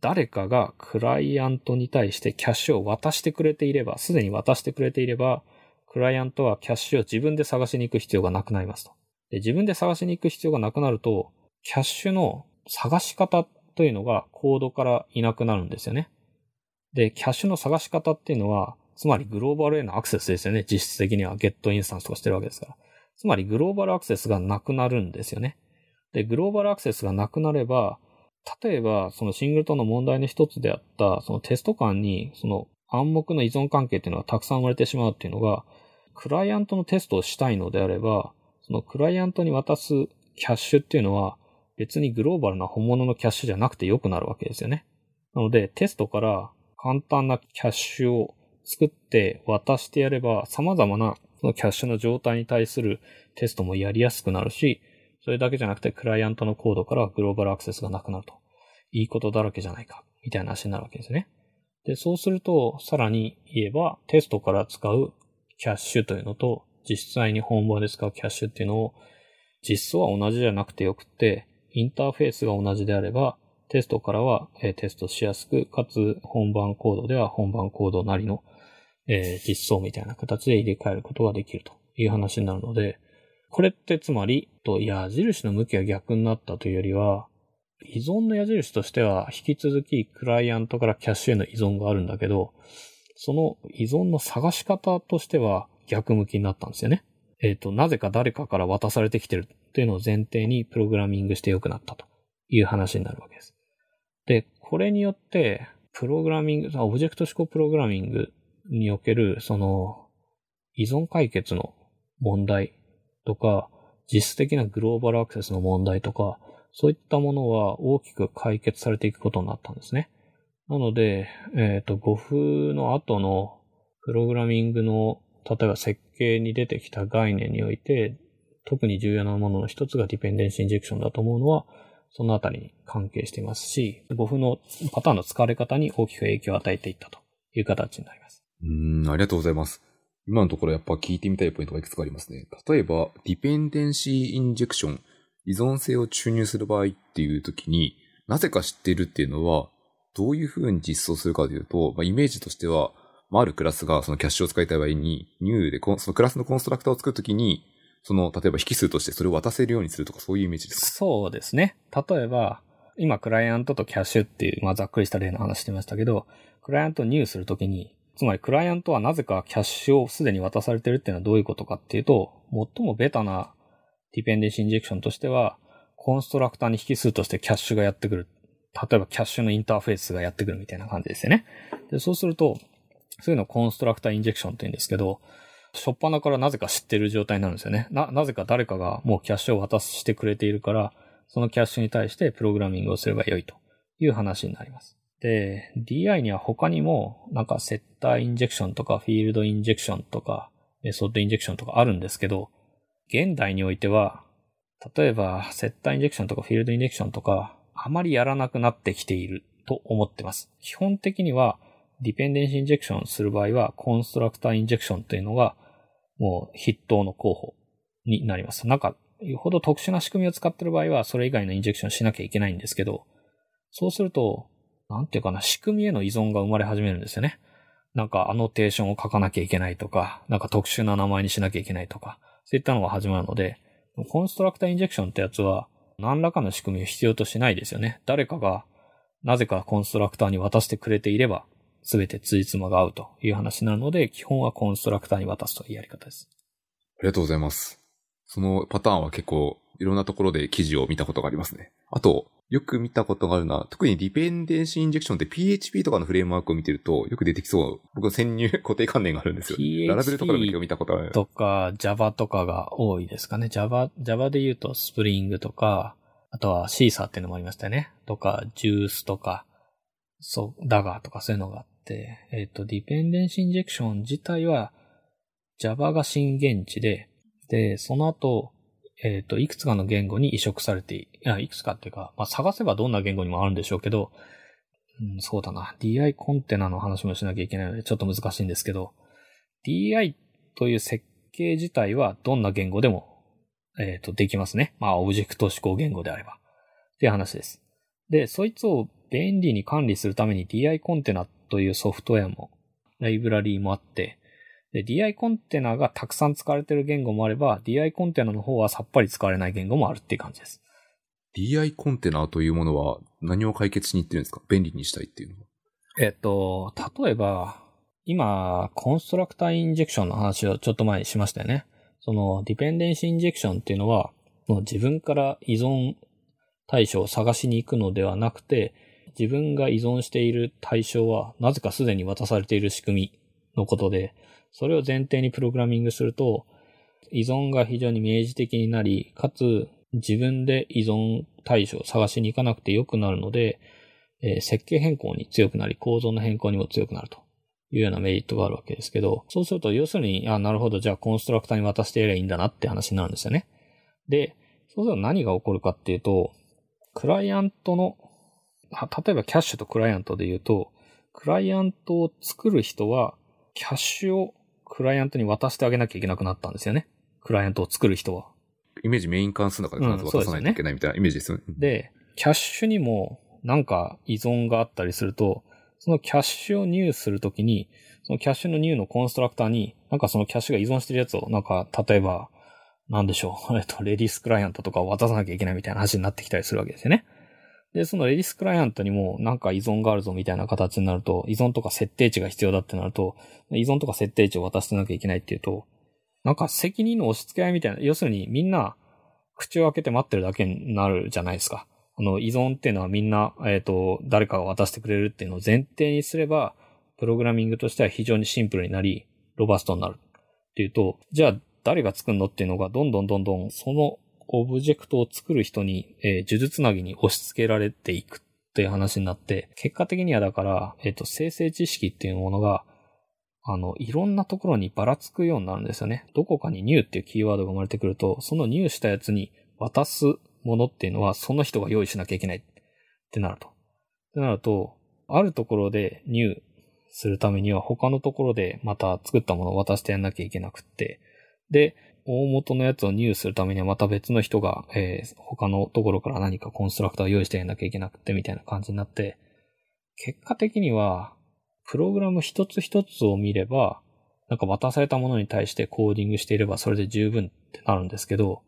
誰かがクライアントに対してキャッシュを渡してくれていれば、すでに渡してくれていれば、クライアントはキャッシュを自分で探しに行く必要がなくなりますと。で自分で探しに行く必要がなくなると、キャッシュの探し方というのがコードからいなくなるんですよね。で、キャッシュの探し方っていうのは、つまりグローバルへのアクセスですよね。実質的にはゲットインスタンスとかしてるわけですから。つまりグローバルアクセスがなくなるんですよね。で、グローバルアクセスがなくなれば、例えば、そのシングルトンの問題の一つであった、そのテスト間に、その暗黙の依存関係っていうのがたくさん生まれてしまうっていうのが、クライアントのテストをしたいのであれば、そのクライアントに渡すキャッシュっていうのは、別にグローバルな本物のキャッシュじゃなくて良くなるわけですよね。なので、テストから簡単なキャッシュを作って渡してやれば、様々なそのキャッシュの状態に対するテストもやりやすくなるし、それだけじゃなくてクライアントのコードからグローバルアクセスがなくなると。いいことだらけじゃないか、みたいな話になるわけですね。で、そうすると、さらに言えば、テストから使うキャッシュというのと、実際に本番で使うキャッシュっていうのを、実装は同じじゃなくてよくて、インターフェースが同じであれば、テストからは、えテストしやすく、かつ本番コードでは本番コードなりの、え実装みたいな形で入れ替えることができるという話になるので、これってつまり、と矢印の向きが逆になったというよりは、依存の矢印としては引き続きクライアントからキャッシュへの依存があるんだけど、その依存の探し方としては逆向きになったんですよね。えっ、ー、と、なぜか誰かから渡されてきてるっていうのを前提にプログラミングして良くなったという話になるわけです。で、これによって、プログラミング、オブジェクト思考プログラミングにおける、その、依存解決の問題とか、実質的なグローバルアクセスの問題とか、そういったものは大きく解決されていくことになったんですね。なので、えっ、ー、と、5風の後のプログラミングの、例えば設計に出てきた概念において、特に重要なものの一つがディペンデンシーインジェクションだと思うのは、そのあたりに関係していますし、5風のパターンの使われ方に大きく影響を与えていったという形になります。うん、ありがとうございます。今のところやっぱ聞いてみたいポイントがいくつかありますね。例えば、ディペンデンシーインジェクション、依存性を注入する場合っていう時に、なぜか知ってるっていうのは、どういうふうに実装するかというと、まあ、イメージとしては、まあ、あるクラスがそのキャッシュを使いたい場合に、new でそのクラスのコンストラクターを作るときに、その、例えば引数としてそれを渡せるようにするとか、そういうイメージですか？そうですね。例えば、今、クライアントとキャッシュっていう、まあ、ざっくりした例の話してましたけど、クライアントを入するときに、つまりクライアントはなぜかキャッシュをすでに渡されてるっていうのはどういうことかっていうと、最もベタなディペンデンシーインジェクションとしては、コンストラクターに引数としてキャッシュがやってくる。例えばキャッシュのインターフェースがやってくるみたいな感じですよね。で、そうすると、そういうのをコンストラクターインジェクションって言うんですけど、しょっぱなからなぜか知ってる状態になるんですよね。な、なぜか誰かがもうキャッシュを渡してくれているから、そのキャッシュに対してプログラミングをすればよいという話になります。で、DI には他にも、なんかセッターインジェクションとかフィールドインジェクションとかメソッドインジェクションとかあるんですけど、現代においては、例えばセッターインジェクションとかフィールドインジェクションとか、あまりやらなくなってきていると思ってます。基本的には、ディペンデンシーインジェクションする場合は、コンストラクターインジェクションというのが、もう筆頭の候補になります。なんか、よほど特殊な仕組みを使っている場合は、それ以外のインジェクションしなきゃいけないんですけど、そうすると、なんていうかな、仕組みへの依存が生まれ始めるんですよね。なんかアノテーションを書かなきゃいけないとか、なんか特殊な名前にしなきゃいけないとか、そういったのが始まるので、コンストラクターインジェクションってやつは、何らかの仕組みを必要としないですよね。誰かが、なぜかコンストラクターに渡してくれていれば、すべてついつまが合うという話なので、基本はコンストラクターに渡すというやり方です。ありがとうございます。そのパターンは結構いろんなところで記事を見たことがありますね。あと、よく見たことがあるのは、特にディペンデンシーインジェクションって PHP とかのフレームワークを見てると、よく出てきそう。僕は潜入固定観念があるんですよ。ララベルとか見たことある。とか、Java とかが多いですかね。Java、Java で言うと Spring とか、あとはシーサーっていうのもありましたよね。とか、Juice とか、そう、ダガーとかそういうのがあって、えっ、ー、と、ディペンデンシーインジェクション自体は Java が震源地で、で、その後、えっ、ー、と、いくつかの言語に移植されてい、いくつかっていうか、まあ、探せばどんな言語にもあるんでしょうけど、うん、そうだな。DI コンテナの話もしなきゃいけないので、ちょっと難しいんですけど、DI という設計自体はどんな言語でも、えっ、ー、と、できますね。まあ、オブジェクト思考言語であれば。っていう話です。で、そいつを便利に管理するために DI コンテナというソフトウェアも、ライブラリーもあって、で、DI コンテナがたくさん使われている言語もあれば、DI コンテナの方はさっぱり使われない言語もあるっていう感じです。DI コンテナというものは何を解決しに行ってるんですか？便利にしたいっていうのは。えっと、例えば、今、コンストラクターインジェクションの話をちょっと前にしましたよね。その、ディペンデンシーインジェクションっていうのは、その自分から依存対象を探しに行くのではなくて、自分が依存している対象は、なぜかすでに渡されている仕組みのことで、それを前提にプログラミングすると、依存が非常に明示的になり、かつ自分で依存対象を探しに行かなくてよくなるので、えー、設計変更に強くなり、構造の変更にも強くなるというようなメリットがあるわけですけど、そうすると要するに、あ、なるほど、じゃあコンストラクターに渡してやればいいんだなって話になるんですよね。で、そうすると何が起こるかっていうと、クライアントの、例えばキャッシュとクライアントで言うと、クライアントを作る人は、キャッシュをクライアントに渡してあげなきゃいけなくなったんですよね。クライアントを作る人は。イメージメイン関数の中で渡さないといけないみたいなイメージですよね。うん、で、キャッシュにもなんか依存があったりすると、そのキャッシュを入するときに、そのキャッシュの入のコンストラクターに、なんかそのキャッシュが依存してるやつを、なんか、例えば、なんでしょう、えっと、レディスクライアントとかを渡さなきゃいけないみたいな話になってきたりするわけですよね。で、そのレディスクライアントにもなんか依存があるぞみたいな形になると、依存とか設定値が必要だってなると、依存とか設定値を渡してなきゃいけないっていうと、なんか責任の押し付け合いみたいな、要するにみんな口を開けて待ってるだけになるじゃないですか。あの、依存っていうのはみんな、えっ、ー、と、誰かが渡してくれるっていうのを前提にすれば、プログラミングとしては非常にシンプルになり、ロバストになる。っていうと、じゃあ誰が作るのっていうのがどんどんどんどんそのオブジェクトを作る人に、えー、呪術なぎに押し付けられていくっていう話になって、結果的にはだから、えっ、ー、と、生成知識っていうものが、あの、いろんなところにばらつくようになるんですよね。どこかに new っていうキーワードが生まれてくると、その new したやつに渡すものっていうのは、その人が用意しなきゃいけないってなると。ってなると、あるところで new するためには他のところでまた作ったものを渡してやんなきゃいけなくって、で、大元のやつを入手するためにはまた別の人が、えー、他のところから何かコンストラクターを用意してやんなきゃいけなくてみたいな感じになって、結果的には、プログラム一つ一つを見れば、なんか渡されたものに対してコーディングしていればそれで十分ってなるんですけど、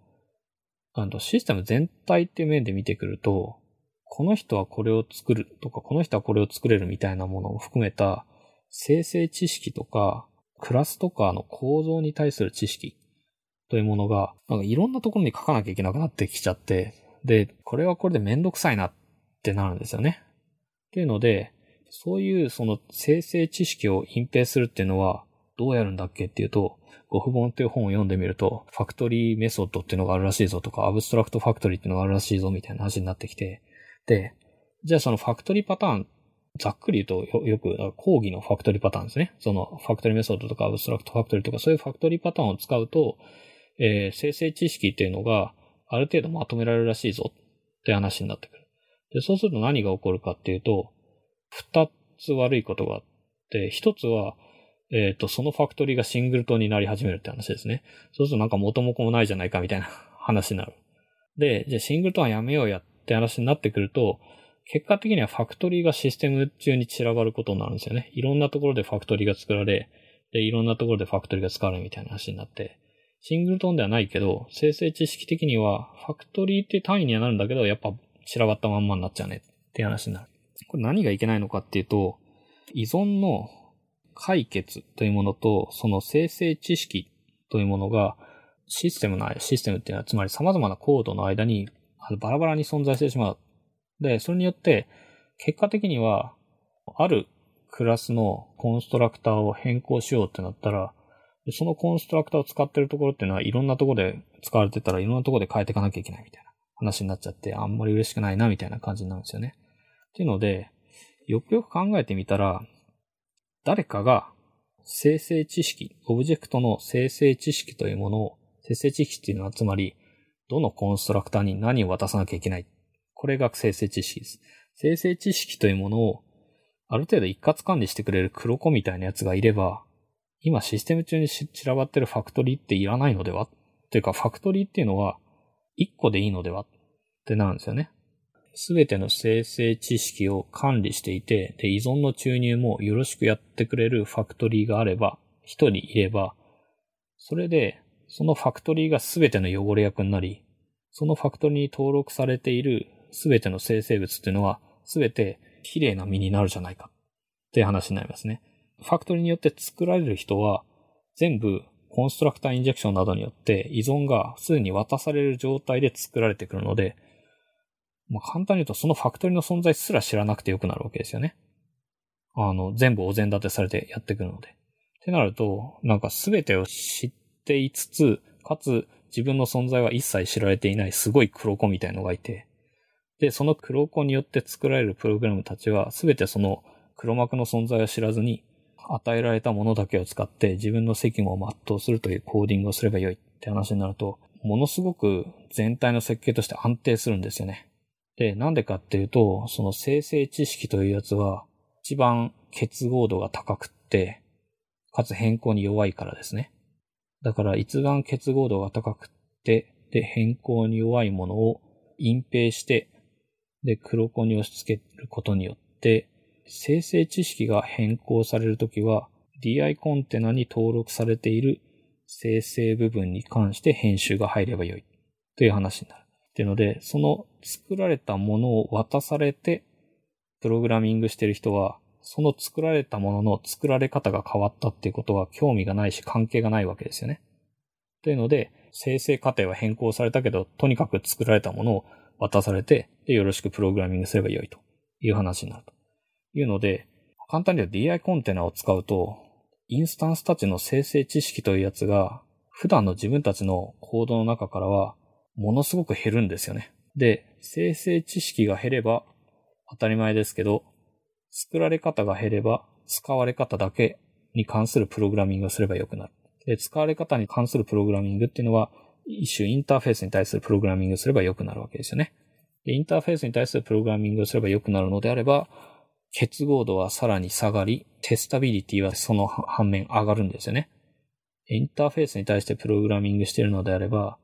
あの、システム全体っていう面で見てくると、この人はこれを作るとか、この人はこれを作れるみたいなものを含めた生成知識とか、クラスとかの構造に対する知識というものが、なんかいろんなところに書かなきゃいけなくなってきちゃって、で、これはこれでめんどくさいなってなるんですよね。っていうので、そういうその生成知識を隠蔽するっていうのはどうやるんだっけっていうと、GoF 本っていう本を読んでみると、 Factory Method っていうのがあるらしいぞとか、 Abstract Factory っていうのがあるらしいぞみたいな話になってきて、で、じゃあその Factory パターン、ざっくり言うと要は広義の Factory パターンですね。その Factory Method とか Abstract Factory とかそういう Factory パターンを使うと、えー、生成知識っていうのがある程度まとめられるらしいぞって話になってくる。で、そうすると何が起こるかっていうと、二つ悪いことがあって、一つは、えっ、ー、と、そのファクトリーがシングルトンになり始めるって話ですね。そうするとなんか元も子もないじゃないかみたいな 話になる。で、じゃあシングルトンはやめようやって話になってくると、結果的にはファクトリーがシステム中に散らばることになるんですよね。いろんなところでファクトリーが作られ、で、いろんなところでファクトリーが使われるみたいな話になって、シングルトンではないけど、生成知識的には、ファクトリーって単位にはなるんだけど、やっぱ散らばったまんまになっちゃうねって話になる。これ何がいけないのかっていうと、依存の解決というものと、その生成知識というものが、システムの、システムっていうのは、つまり様々なコードの間に、あのバラバラに存在してしまう。で、それによって、結果的には、あるクラスのコンストラクターを変更しようってなったら、でそのコンストラクターを使ってるところっていうのは、いろんなところで使われてたらいろんなところで変えていかなきゃいけないみたいな話になっちゃって、あんまり嬉しくないなみたいな感じになるんですよね。っていうので、よくよく考えてみたら、誰かが生成知識、オブジェクトの生成知識というものを、生成知識っていうのはつまり、どのコンストラクターに何を渡さなきゃいけない。これが生成知識です。生成知識というものを、ある程度一括管理してくれる黒子みたいなやつがいれば、今システム中に散らばってるファクトリーっていらないのでは？というか、ファクトリーっていうのは、1個でいいのでは？ってなるんですよね。すべての生成知識を管理していて、で、依存の注入もよろしくやってくれるファクトリーがあれば、一人いれば、それで、そのファクトリーがすべての汚れ役になり、そのファクトリーに登録されているすべての生成物っていうのは、すべて綺麗な身になるじゃないかって話になりますね。ファクトリーによって作られる人は、全部コンストラクターインジェクションなどによって依存がすでに渡される状態で作られてくるので、まあ、簡単に言うとそのファクトリーの存在すら知らなくてよくなるわけですよね。あの、全部お膳立てされてやってくるので。ってなると、なんか全てを知っていつつ、かつ自分の存在は一切知られていないすごい黒子みたいのがいて、で、その黒子によって作られるプログラムたちは全てその黒幕の存在を知らずに、与えられたものだけを使って自分の責務を全うするというコーディングをすればよいって話になると、ものすごく全体の設計として安定するんですよね。で、なんでかっていうと、その生成知識というやつは、一番結合度が高くって、かつ変更に弱いからですね。だから一番結合度が高くって、で、変更に弱いものを隠蔽して、で、黒子に押し付けることによって、生成知識が変更されるときは、DI コンテナに登録されている生成部分に関して編集が入ればよいという話になる。っていうので、その作られたものを渡されて、プログラミングしてる人は、その作られたものの作られ方が変わったっていうことは興味がないし関係がないわけですよね。というので、生成過程は変更されたけど、とにかく作られたものを渡されて、で、よろしくプログラミングすればよいという話になるというので、簡単に言うと DI コンテナを使うと、インスタンスたちの生成知識というやつが、普段の自分たちのコードの中からは、ものすごく減るんですよね。で、生成知識が減れば、当たり前ですけど、作られ方が減れば、使われ方だけに関するプログラミングをすればよくなる。で、使われ方に関するプログラミングっていうのは、一種インターフェースに対するプログラミングをすればよくなるわけですよね。で、インターフェースに対するプログラミングをすればよくなるのであれば、結合度はさらに下がり、テスタビリティはその反面上がるんですよね。インターフェースに対してプログラミングしているのであれば、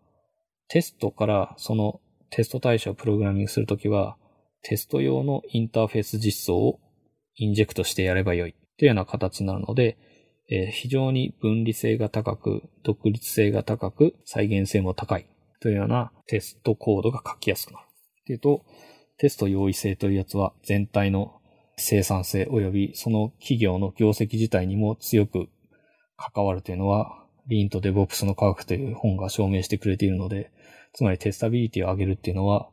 テストからそのテスト対象をプログラミングするときは、テスト用のインターフェース実装をインジェクトしてやればよいというような形になるので、えー、非常に分離性が高く、独立性が高く、再現性も高いというようなテストコードが書きやすくなる。っていうと、テスト容易性というやつは全体の生産性及びその企業の業績自体にも強く関わるというのは、リンとデボプスの科学という本が証明してくれているので、つまりテスタビリティを上げるっていうのは、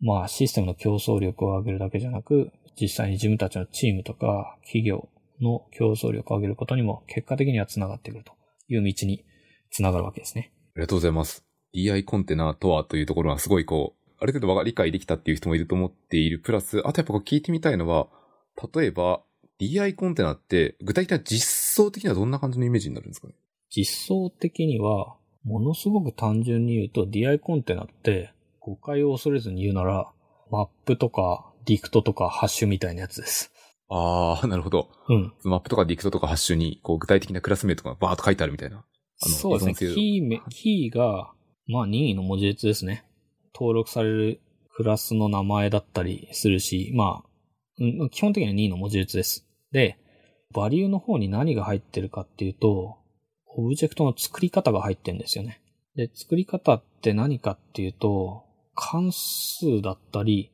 まあシステムの競争力を上げるだけじゃなく、実際に自分たちのチームとか企業の競争力を上げることにも結果的には繋がってくるという道に繋がるわけですね。ありがとうございます。DI コンテナとはというところはすごいこう、ある程度理解できたっていう人もいると思っている。プラス、あとやっぱ聞いてみたいのは、例えば DI コンテナって具体的な実装的にはどんな感じのイメージになるんですかね？実装的には、ものすごく単純に言うと DI コンテナって誤解を恐れずに言うなら、マップとかディクトとかハッシュみたいなやつです。ああ、なるほど。うん。マップとかディクトとかハッシュに、こう、具体的なクラス名とかバーっと書いてあるみたいな。そうですね。キーめ、キーが、まあ任意の文字列ですね。登録されるクラスの名前だったりするし、まあ、うん、基本的には任意の文字列です。で、バリューの方に何が入ってるかっていうと、オブジェクトの作り方が入ってるんですよね。で、作り方って何かっていうと、関数だったり、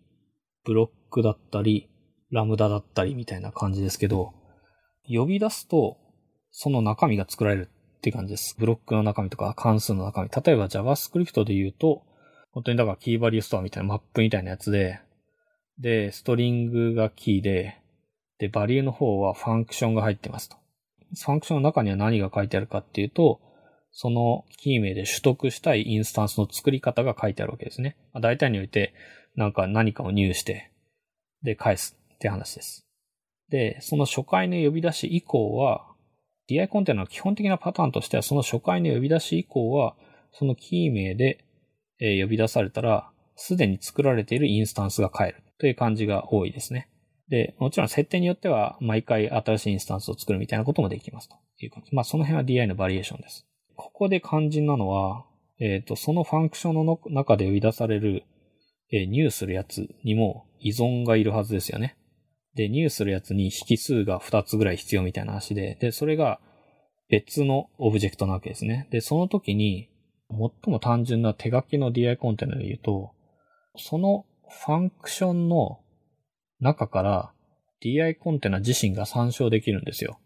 ブロックだったり、ラムダだったりみたいな感じですけど、呼び出すと、その中身が作られるって感じです。ブロックの中身とか関数の中身。例えば JavaScript で言うと、本当にだからキーバリューストアみたいなマップみたいなやつで、で、ストリングがキーで、で、バリューの方はファンクションが入ってますと。ファンクションの中には何が書いてあるかっていうと、そのキー名で取得したいインスタンスの作り方が書いてあるわけですね。大体において、なんか何かを入して、で、返すって話です。で、その初回の呼び出し以降は、DI コンテナの基本的なパターンとしては、その初回の呼び出し以降は、そのキー名で、呼び出されたら、すでに作られているインスタンスが返るという感じが多いですね。で、もちろん設定によっては、毎回新しいインスタンスを作るみたいなこともできますという感じ。まあ、その辺は DI のバリエーションです。ここで肝心なのは、えっ、ー、と、そのファンクションの中で呼び出される、えー、入するやつにも依存がいるはずですよね。で、入するやつに引数が2つぐらい必要みたいな話で、で、それが別のオブジェクトなわけですね。で、その時に、最も単純な手書きの DI コンテナで言うと、その function の中から DI コンテナ自身が参照できるんですよ。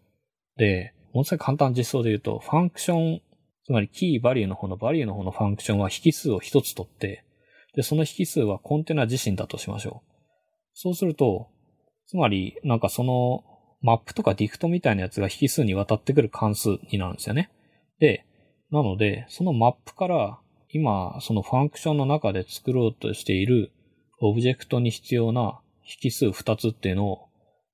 で、もうすごい簡単実装で言うと、 function、つまり key value の方の value の方の function は引数を一つ取って、で、その引数はコンテナ自身だとしましょう。そうすると、つまり、なんかその、マップとか dict みたいなやつが引数に渡ってくる関数になるんですよね。で、なので、そのマップから、今、その function の中で作ろうとしているオブジェクトに必要な引数2つっていうのを、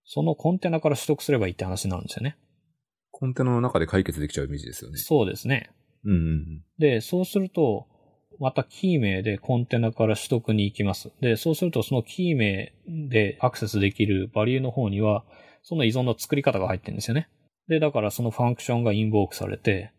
そのコンテナから取得すればいいって話になるんですよね。コンテナの中で解決できちゃうイメージですよね。そうですね。うんうんうん。で、そうすると、またキー名でコンテナから取得に行きます。で、そうするとそのキー名でアクセスできるバリューの方には、その依存の作り方が入ってるんですよね。で、だからそのファンクションがインボークされて、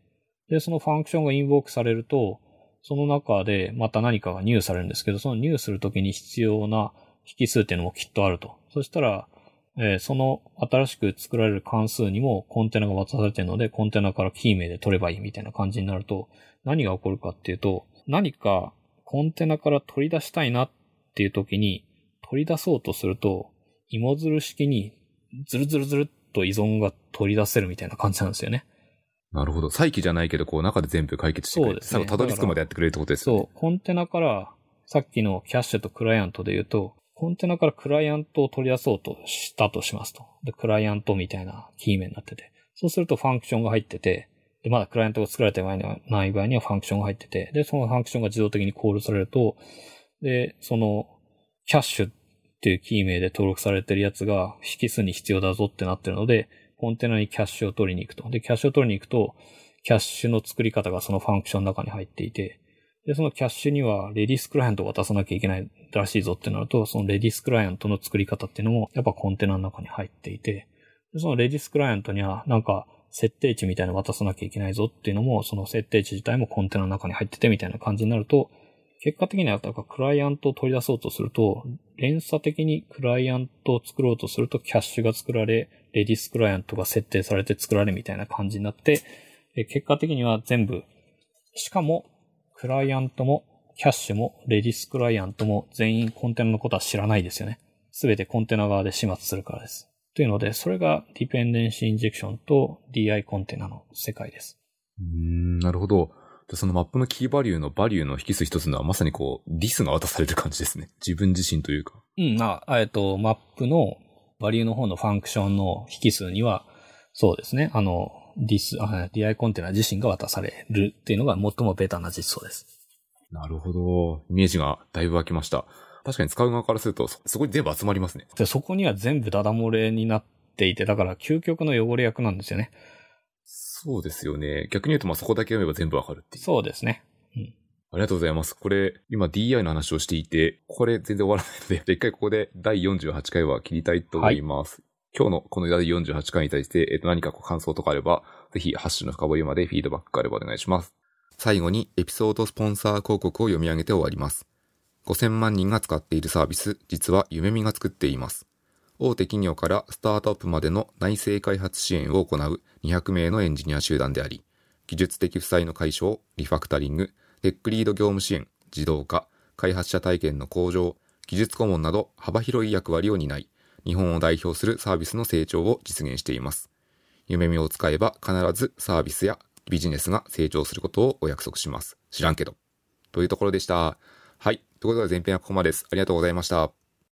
で、そのファンクションがインボークされると、その中でまた何かが入されるんですけど、その入するときに必要な引数っていうのもきっとあると。そしたら、えーその新しく作られる関数にもコンテナが渡されてるので、コンテナからキー名で取ればいいみたいな感じになると、何が起こるかっていうと、何かコンテナから取り出したいなっていう時に、取り出そうとすると、芋づる式にズルズルズルっと依存が取り出せるみたいな感じなんですよね。なるほど。再起じゃないけど、こう中で全部解決してくれる。そうですねたどり着くまでやってくれるってことですよね。そう、コンテナから、さっきのキャッシュとクライアントで言うと、コンテナからクライアントを取り出そうとしたとしますと。で、クライアントみたいなキー名になってて。そうするとファンクションが入ってて、で、まだクライアントが作られてない場合には function が入ってて、で、その function が自動的にコールされると、で、その、キャッシュっていうキー名で登録されてるやつが引数に必要だぞってなってるので、コンテナにキャッシュを取りに行くと。で、キャッシュを取りに行くと、キャッシュの作り方がその function の中に入っていて、で、そのキャッシュには Redis クライアントを渡さなきゃいけないらしいぞってなると、その Redis クライアントの作り方っていうのもやっぱコンテナの中に入っていて、でそのレディスクライアントにはなんか設定値みたいなの渡さなきゃいけないぞっていうのも、その設定値自体もコンテナの中に入っててみたいな感じになると、結果的にはなんかクライアントを取り出そうとすると、連鎖的にクライアントを作ろうとするとキャッシュが作られ、レディースクライアントが設定されて作られみたいな感じになって、え結果的には全部、しかも、クライアントも、キャッシュも、レディスクライアントも全員コンテナのことは知らないですよね。すべてコンテナ側で始末するからです。というので、それが Dependency Injection と DI コンテナの世界です。うーん、なるほど。でそのマップの key value の value の引数一つのはまさにこう、 this が渡されてる感じですね。自分自身というか。うん、あ、えっと、マップの value の方の function の引数には、そうですね、あの、 this、あ DI コンテナ自身が渡されるっていうのが最もベタな実装です。なるほど。イメージがだいぶ湧きました。確かに使う側からすると、そそこに全部集まりますね。で、そこには全部ダダ漏れになっていて、だから究極の汚れ役なんですよね。そうですよね。逆に言うと、まあそこだけ読めば全部わかるっていう。そうですね。ありがとうございます。これ、今 DI の話をしていて、これ全然終わらないので、一回ここで第48回は切りたいと思います。今日のこの第48回に対して、えっと、何か感想とかあれば、ぜひ、ハッシュの深掘りまでフィードバックがあればお願いします。最後に、エピソードスポンサー広告を読み上げて終わります。5000万人が使っているサービス、実は夢見が作っています。大手企業からスタートアップまでの内製開発支援を行う200名のエンジニア集団であり、技術的負債の解消、リファクタリング、テックリード業務支援、自動化、開発者体験の向上、技術顧問など幅広い役割を担い、日本を代表するサービスの成長を実現しています。夢見を使えば必ずサービスやビジネスが成長することをお約束します。知らんけど。というところでした。はい。ということで前編はここまでです。ありがとうございました。